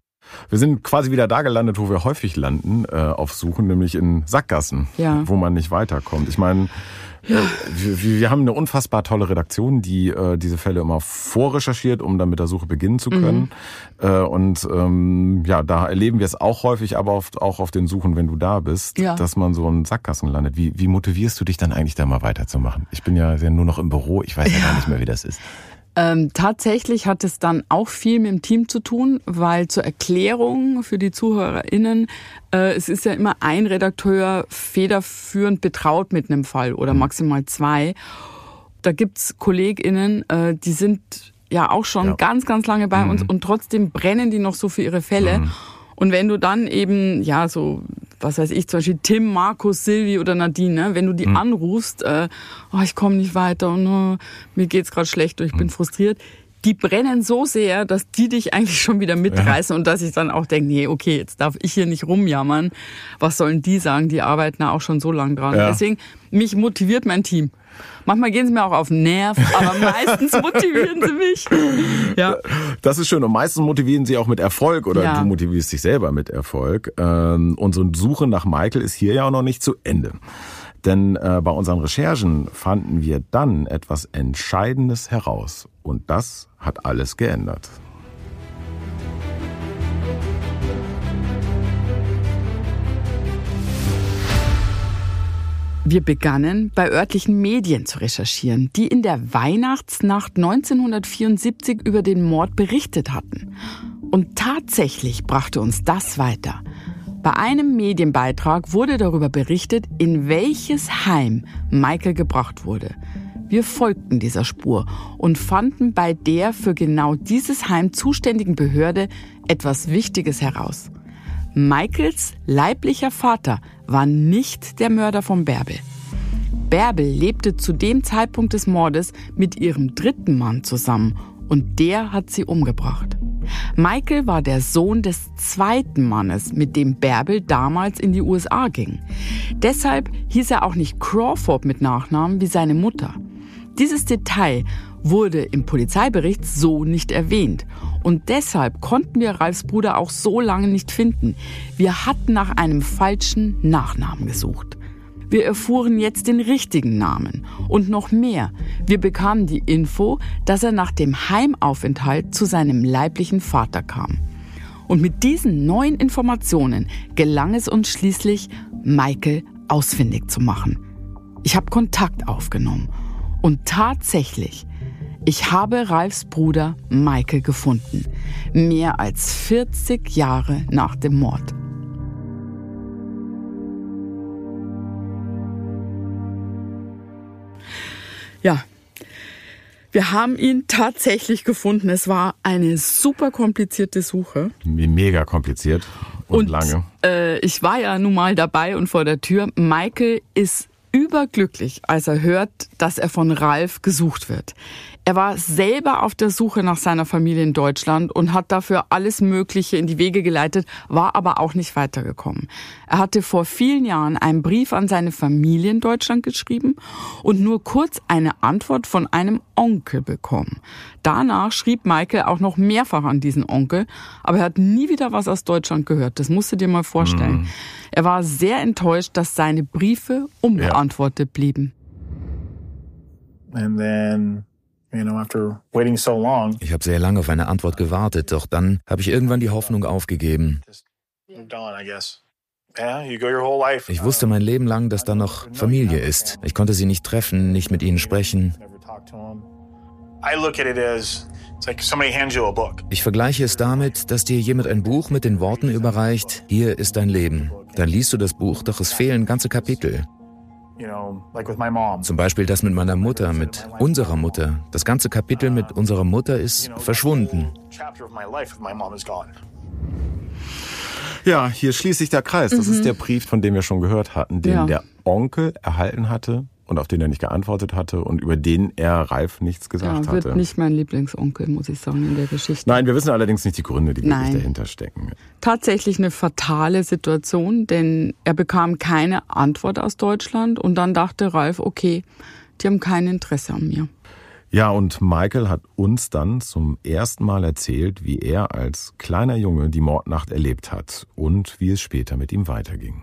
Wir sind quasi wieder da gelandet, wo wir häufig landen äh, auf Suchen, nämlich in Sackgassen, ja. wo man nicht weiterkommt. Ich meine, ja. Wir, wir, haben eine unfassbar tolle Redaktion, die äh, diese Fälle immer vorrecherchiert, um dann mit der Suche beginnen zu können. Mhm. Äh, und ähm, ja, da erleben wir es auch häufig, aber oft auch auf den Suchen, wenn du da bist, ja. dass man so in Sackgassen landet. Wie, wie motivierst du dich dann eigentlich da mal weiterzumachen? Ich bin ja nur noch im Büro, ich weiß ja, ja gar nicht mehr, wie das ist. Ähm, tatsächlich hat es dann auch viel mit dem Team zu tun, weil zur Erklärung für die ZuhörerInnen, äh, es ist ja immer ein Redakteur federführend betraut mit einem Fall oder mhm. maximal zwei. Da gibt's KollegInnen, äh, die sind ja auch schon ja. ganz, ganz lange bei mhm. uns und trotzdem brennen die noch so für ihre Fälle. Mhm. Und wenn du dann eben, ja, so was weiß ich, zum Beispiel Tim, Markus, Silvi oder Nadine, ne? wenn du die mhm. anrufst, äh, oh, ich komme nicht weiter und oh, mir geht's gerade schlecht und ich mhm. bin frustriert, die brennen so sehr, dass die dich (laughs) eigentlich schon wieder mitreißen ja. und dass ich dann auch denke, nee, okay, jetzt darf ich hier nicht rumjammern. Was sollen die sagen? Die arbeiten auch schon so lange dran. Ja. Deswegen, mich motiviert mein Team. Manchmal gehen sie mir auch auf den Nerv, aber (laughs) meistens motivieren sie mich. Ja. Das ist schön. Und meistens motivieren sie auch mit Erfolg oder ja. du motivierst dich selber mit Erfolg. Ähm, unsere Suche nach Michael ist hier ja auch noch nicht zu Ende. Denn äh, bei unseren Recherchen fanden wir dann etwas Entscheidendes heraus. Und das hat alles geändert. Wir begannen, bei örtlichen Medien zu recherchieren, die in der Weihnachtsnacht 1974 über den Mord berichtet hatten. Und tatsächlich brachte uns das weiter. Bei einem Medienbeitrag wurde darüber berichtet, in welches Heim Michael gebracht wurde. Wir folgten dieser Spur und fanden bei der für genau dieses Heim zuständigen Behörde etwas Wichtiges heraus. Michaels leiblicher Vater war nicht der Mörder von Bärbel. Bärbel lebte zu dem Zeitpunkt des Mordes mit ihrem dritten Mann zusammen und der hat sie umgebracht. Michael war der Sohn des zweiten Mannes, mit dem Bärbel damals in die USA ging. Deshalb hieß er auch nicht Crawford mit Nachnamen wie seine Mutter. Dieses Detail wurde im Polizeibericht so nicht erwähnt. Und deshalb konnten wir Ralfs Bruder auch so lange nicht finden. Wir hatten nach einem falschen Nachnamen gesucht. Wir erfuhren jetzt den richtigen Namen. Und noch mehr. Wir bekamen die Info, dass er nach dem Heimaufenthalt zu seinem leiblichen Vater kam. Und mit diesen neuen Informationen gelang es uns schließlich, Michael ausfindig zu machen. Ich habe Kontakt aufgenommen. Und tatsächlich, ich habe Ralfs Bruder Michael gefunden. Mehr als 40 Jahre nach dem Mord. Ja, wir haben ihn tatsächlich gefunden. Es war eine super komplizierte Suche. Mega kompliziert und, und lange. Äh, ich war ja nun mal dabei und vor der Tür. Michael ist überglücklich, als er hört, dass er von Ralf gesucht wird. Er war selber auf der Suche nach seiner Familie in Deutschland und hat dafür alles Mögliche in die Wege geleitet, war aber auch nicht weitergekommen. Er hatte vor vielen Jahren einen Brief an seine Familie in Deutschland geschrieben und nur kurz eine Antwort von einem Onkel bekommen. Danach schrieb Michael auch noch mehrfach an diesen Onkel, aber er hat nie wieder was aus Deutschland gehört. Das musst du dir mal vorstellen. Mhm. Er war sehr enttäuscht, dass seine Briefe unbeantwortet ja. blieben. And then ich habe sehr lange auf eine Antwort gewartet, doch dann habe ich irgendwann die Hoffnung aufgegeben. Ich wusste mein Leben lang, dass da noch Familie ist. Ich konnte sie nicht treffen, nicht mit ihnen sprechen. Ich vergleiche es damit, dass dir jemand ein Buch mit den Worten überreicht, hier ist dein Leben. Dann liest du das Buch, doch es fehlen ganze Kapitel. Zum Beispiel das mit meiner Mutter, mit unserer Mutter. Das ganze Kapitel mit unserer Mutter ist verschwunden. Ja, hier schließt sich der Kreis. Das mhm. ist der Brief, von dem wir schon gehört hatten, den ja. der Onkel erhalten hatte und auf den er nicht geantwortet hatte und über den er Ralf nichts gesagt ja, wird hatte. nicht mein Lieblingsonkel, muss ich sagen, in der Geschichte. Nein, wir wissen allerdings nicht die Gründe, die wirklich dahinter stecken. Tatsächlich eine fatale Situation, denn er bekam keine Antwort aus Deutschland und dann dachte Ralf, okay, die haben kein Interesse an mir. Ja, und Michael hat uns dann zum ersten Mal erzählt, wie er als kleiner Junge die Mordnacht erlebt hat und wie es später mit ihm weiterging.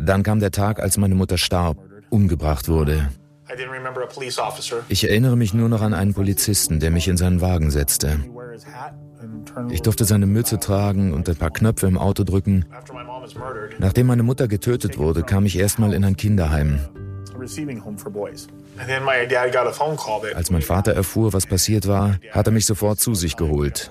Dann kam der Tag, als meine Mutter starb, umgebracht wurde. Ich erinnere mich nur noch an einen Polizisten, der mich in seinen Wagen setzte. Ich durfte seine Mütze tragen und ein paar Knöpfe im Auto drücken. Nachdem meine Mutter getötet wurde, kam ich erstmal in ein Kinderheim. Als mein Vater erfuhr, was passiert war, hat er mich sofort zu sich geholt.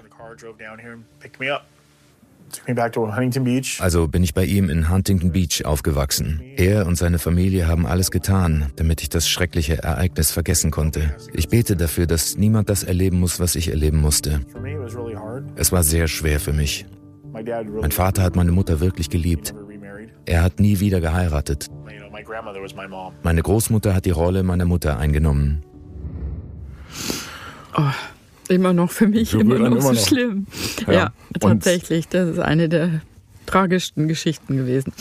Also bin ich bei ihm in Huntington Beach aufgewachsen. Er und seine Familie haben alles getan, damit ich das schreckliche Ereignis vergessen konnte. Ich bete dafür, dass niemand das erleben muss, was ich erleben musste. Es war sehr schwer für mich. Mein Vater hat meine Mutter wirklich geliebt. Er hat nie wieder geheiratet. Meine Großmutter hat die Rolle meiner Mutter eingenommen. Oh. Immer noch für mich immer noch immer so noch. schlimm. Ja, ja tatsächlich. Das ist eine der tragischsten Geschichten gewesen.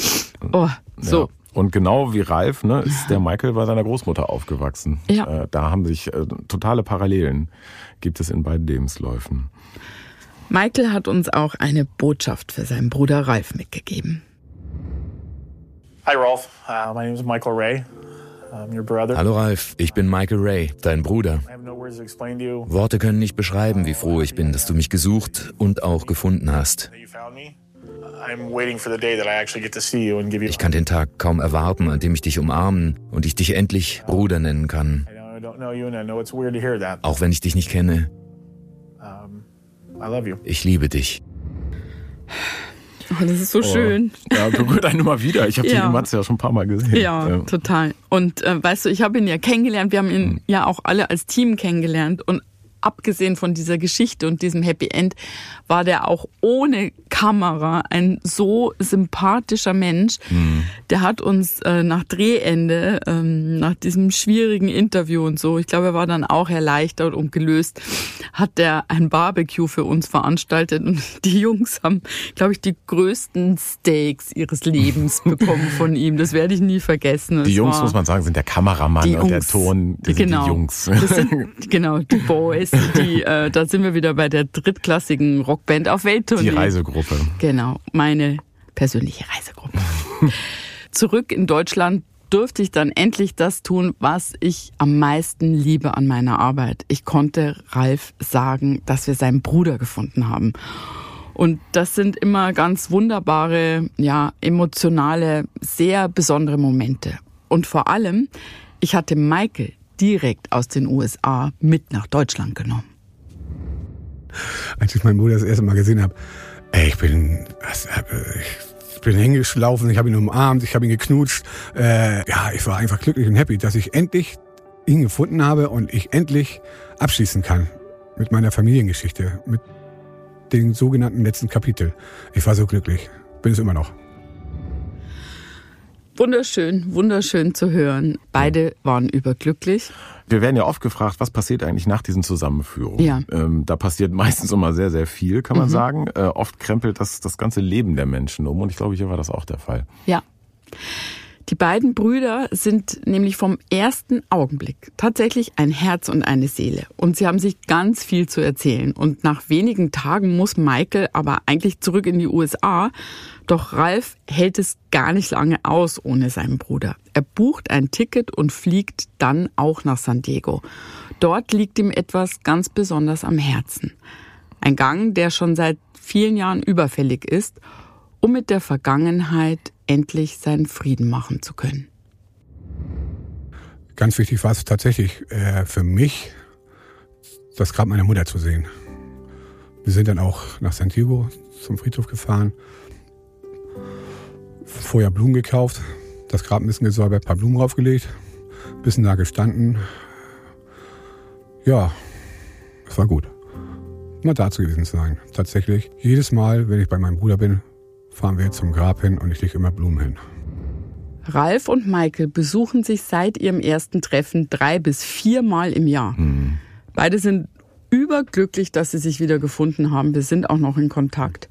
Oh, so. Ja. Und genau wie Ralf, ne, ist der Michael bei seiner Großmutter aufgewachsen. Ja. Äh, da haben sich äh, totale Parallelen, gibt es in beiden Lebensläufen. Michael hat uns auch eine Botschaft für seinen Bruder Ralf mitgegeben. Hi Ralph, uh, my name is Michael Ray. Hallo Ralf, ich bin Michael Ray, dein Bruder. Worte können nicht beschreiben, wie froh ich bin, dass du mich gesucht und auch gefunden hast. Ich kann den Tag kaum erwarten, an dem ich dich umarmen und ich dich endlich Bruder nennen kann. Auch wenn ich dich nicht kenne. Ich liebe dich. Oh, das ist so oh. schön. Ja, berührt einen immer wieder. Ich habe ja. die Matze ja schon ein paar Mal gesehen. Ja, ja. total. Und äh, weißt du, ich habe ihn ja kennengelernt. Wir haben ihn hm. ja auch alle als Team kennengelernt. Und abgesehen von dieser Geschichte und diesem Happy End, war der auch ohne Kamera ein so sympathischer Mensch. Mhm. Der hat uns äh, nach Drehende, ähm, nach diesem schwierigen Interview und so, ich glaube, er war dann auch erleichtert und gelöst, hat der ein Barbecue für uns veranstaltet und (laughs) die Jungs haben, glaube ich, die größten Steaks ihres Lebens (laughs) bekommen von ihm. Das werde ich nie vergessen. Die es Jungs, muss man sagen, sind der Kameramann und der Ton, die genau, sind die Jungs. Das sind, (laughs) genau, die Boys, die, äh, da sind wir wieder bei der drittklassigen Rockband auf Welttournee. Die Reisegruppe. Genau, meine persönliche Reisegruppe. Zurück in Deutschland durfte ich dann endlich das tun, was ich am meisten liebe an meiner Arbeit. Ich konnte Ralf sagen, dass wir seinen Bruder gefunden haben. Und das sind immer ganz wunderbare, ja, emotionale, sehr besondere Momente. Und vor allem, ich hatte Michael direkt aus den USA mit nach Deutschland genommen. Als ich meinen Bruder das erste Mal gesehen habe, ich bin, ich bin hingeschlaufen, ich habe ihn umarmt, ich habe ihn geknutscht. Äh, ja, ich war einfach glücklich und happy, dass ich endlich ihn gefunden habe und ich endlich abschließen kann mit meiner Familiengeschichte, mit den sogenannten letzten Kapitel. Ich war so glücklich, bin es immer noch. Wunderschön, wunderschön zu hören. Beide waren überglücklich. Wir werden ja oft gefragt, was passiert eigentlich nach diesen Zusammenführungen? Ja. Ähm, da passiert (laughs) meistens immer sehr, sehr viel, kann man mhm. sagen. Äh, oft krempelt das das ganze Leben der Menschen um und ich glaube, hier war das auch der Fall. Ja. Die beiden Brüder sind nämlich vom ersten Augenblick tatsächlich ein Herz und eine Seele. Und sie haben sich ganz viel zu erzählen. Und nach wenigen Tagen muss Michael aber eigentlich zurück in die USA. Doch Ralf hält es gar nicht lange aus ohne seinen Bruder. Er bucht ein Ticket und fliegt dann auch nach San Diego. Dort liegt ihm etwas ganz besonders am Herzen. Ein Gang, der schon seit vielen Jahren überfällig ist, um mit der Vergangenheit endlich seinen Frieden machen zu können. Ganz wichtig war es tatsächlich äh, für mich, das Grab meiner Mutter zu sehen. Wir sind dann auch nach San Diego zum Friedhof gefahren, vorher Blumen gekauft, das Grab ein bisschen gesäubert, ein paar Blumen draufgelegt, ein bisschen da gestanden. Ja, es war gut, mal dazu gewesen zu sein. Tatsächlich, jedes Mal, wenn ich bei meinem Bruder bin, fahren wir zum Grab hin und ich lege immer Blumen hin. Ralf und Michael besuchen sich seit ihrem ersten Treffen drei bis viermal im Jahr. Mhm. Beide sind überglücklich, dass sie sich wieder gefunden haben. Wir sind auch noch in Kontakt.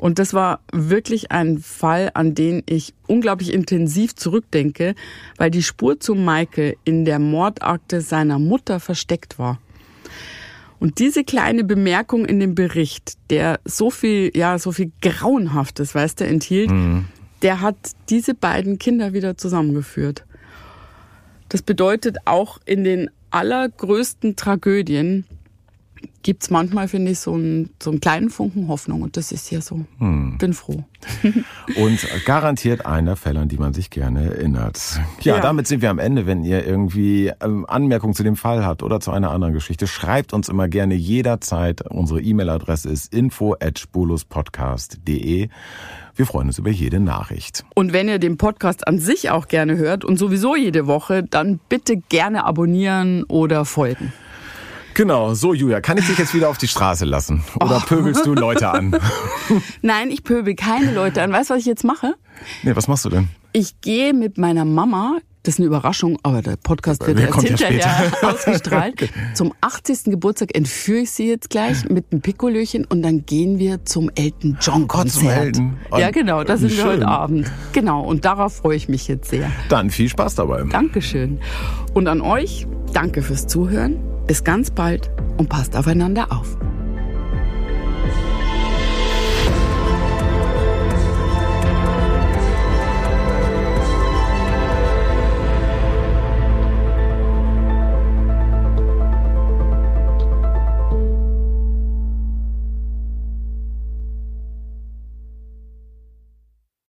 Und das war wirklich ein Fall, an den ich unglaublich intensiv zurückdenke, weil die Spur zu Michael in der Mordakte seiner Mutter versteckt war. Und diese kleine Bemerkung in dem Bericht, der so viel, ja, so viel Grauenhaftes, weißt du, enthielt, mhm. der hat diese beiden Kinder wieder zusammengeführt. Das bedeutet auch in den allergrößten Tragödien gibt es manchmal, finde ich, so einen, so einen kleinen Funken Hoffnung. Und das ist hier so. Hm. Bin froh. (laughs) Und garantiert einer Fälle, an die man sich gerne erinnert. Ja, ja, damit sind wir am Ende. Wenn ihr irgendwie ähm, Anmerkungen zu dem Fall habt oder zu einer anderen Geschichte, schreibt uns immer gerne jederzeit. Unsere E-Mail-Adresse ist info at spuluspodcast.de. Wir freuen uns über jede Nachricht. Und wenn ihr den Podcast an sich auch gerne hört und sowieso jede Woche, dann bitte gerne abonnieren oder folgen. Genau, so Julia, kann ich dich jetzt wieder auf die Straße lassen? Oder oh. pöbelst du Leute an? (laughs) Nein, ich pöbel keine Leute an. Weißt du, was ich jetzt mache? Nee, was machst du denn? Ich gehe mit meiner Mama das ist eine Überraschung, aber der Podcast wird erst hinterher ja ausgestrahlt. (laughs) Zum 80. Geburtstag entführe ich sie jetzt gleich mit einem Pikolöchen und dann gehen wir zum Elton John Konzert. Oh, ja, genau, da sind schön. wir heute Abend. Genau, und darauf freue ich mich jetzt sehr. Dann viel Spaß dabei. Dankeschön. Und an euch, danke fürs Zuhören. Bis ganz bald und passt aufeinander auf.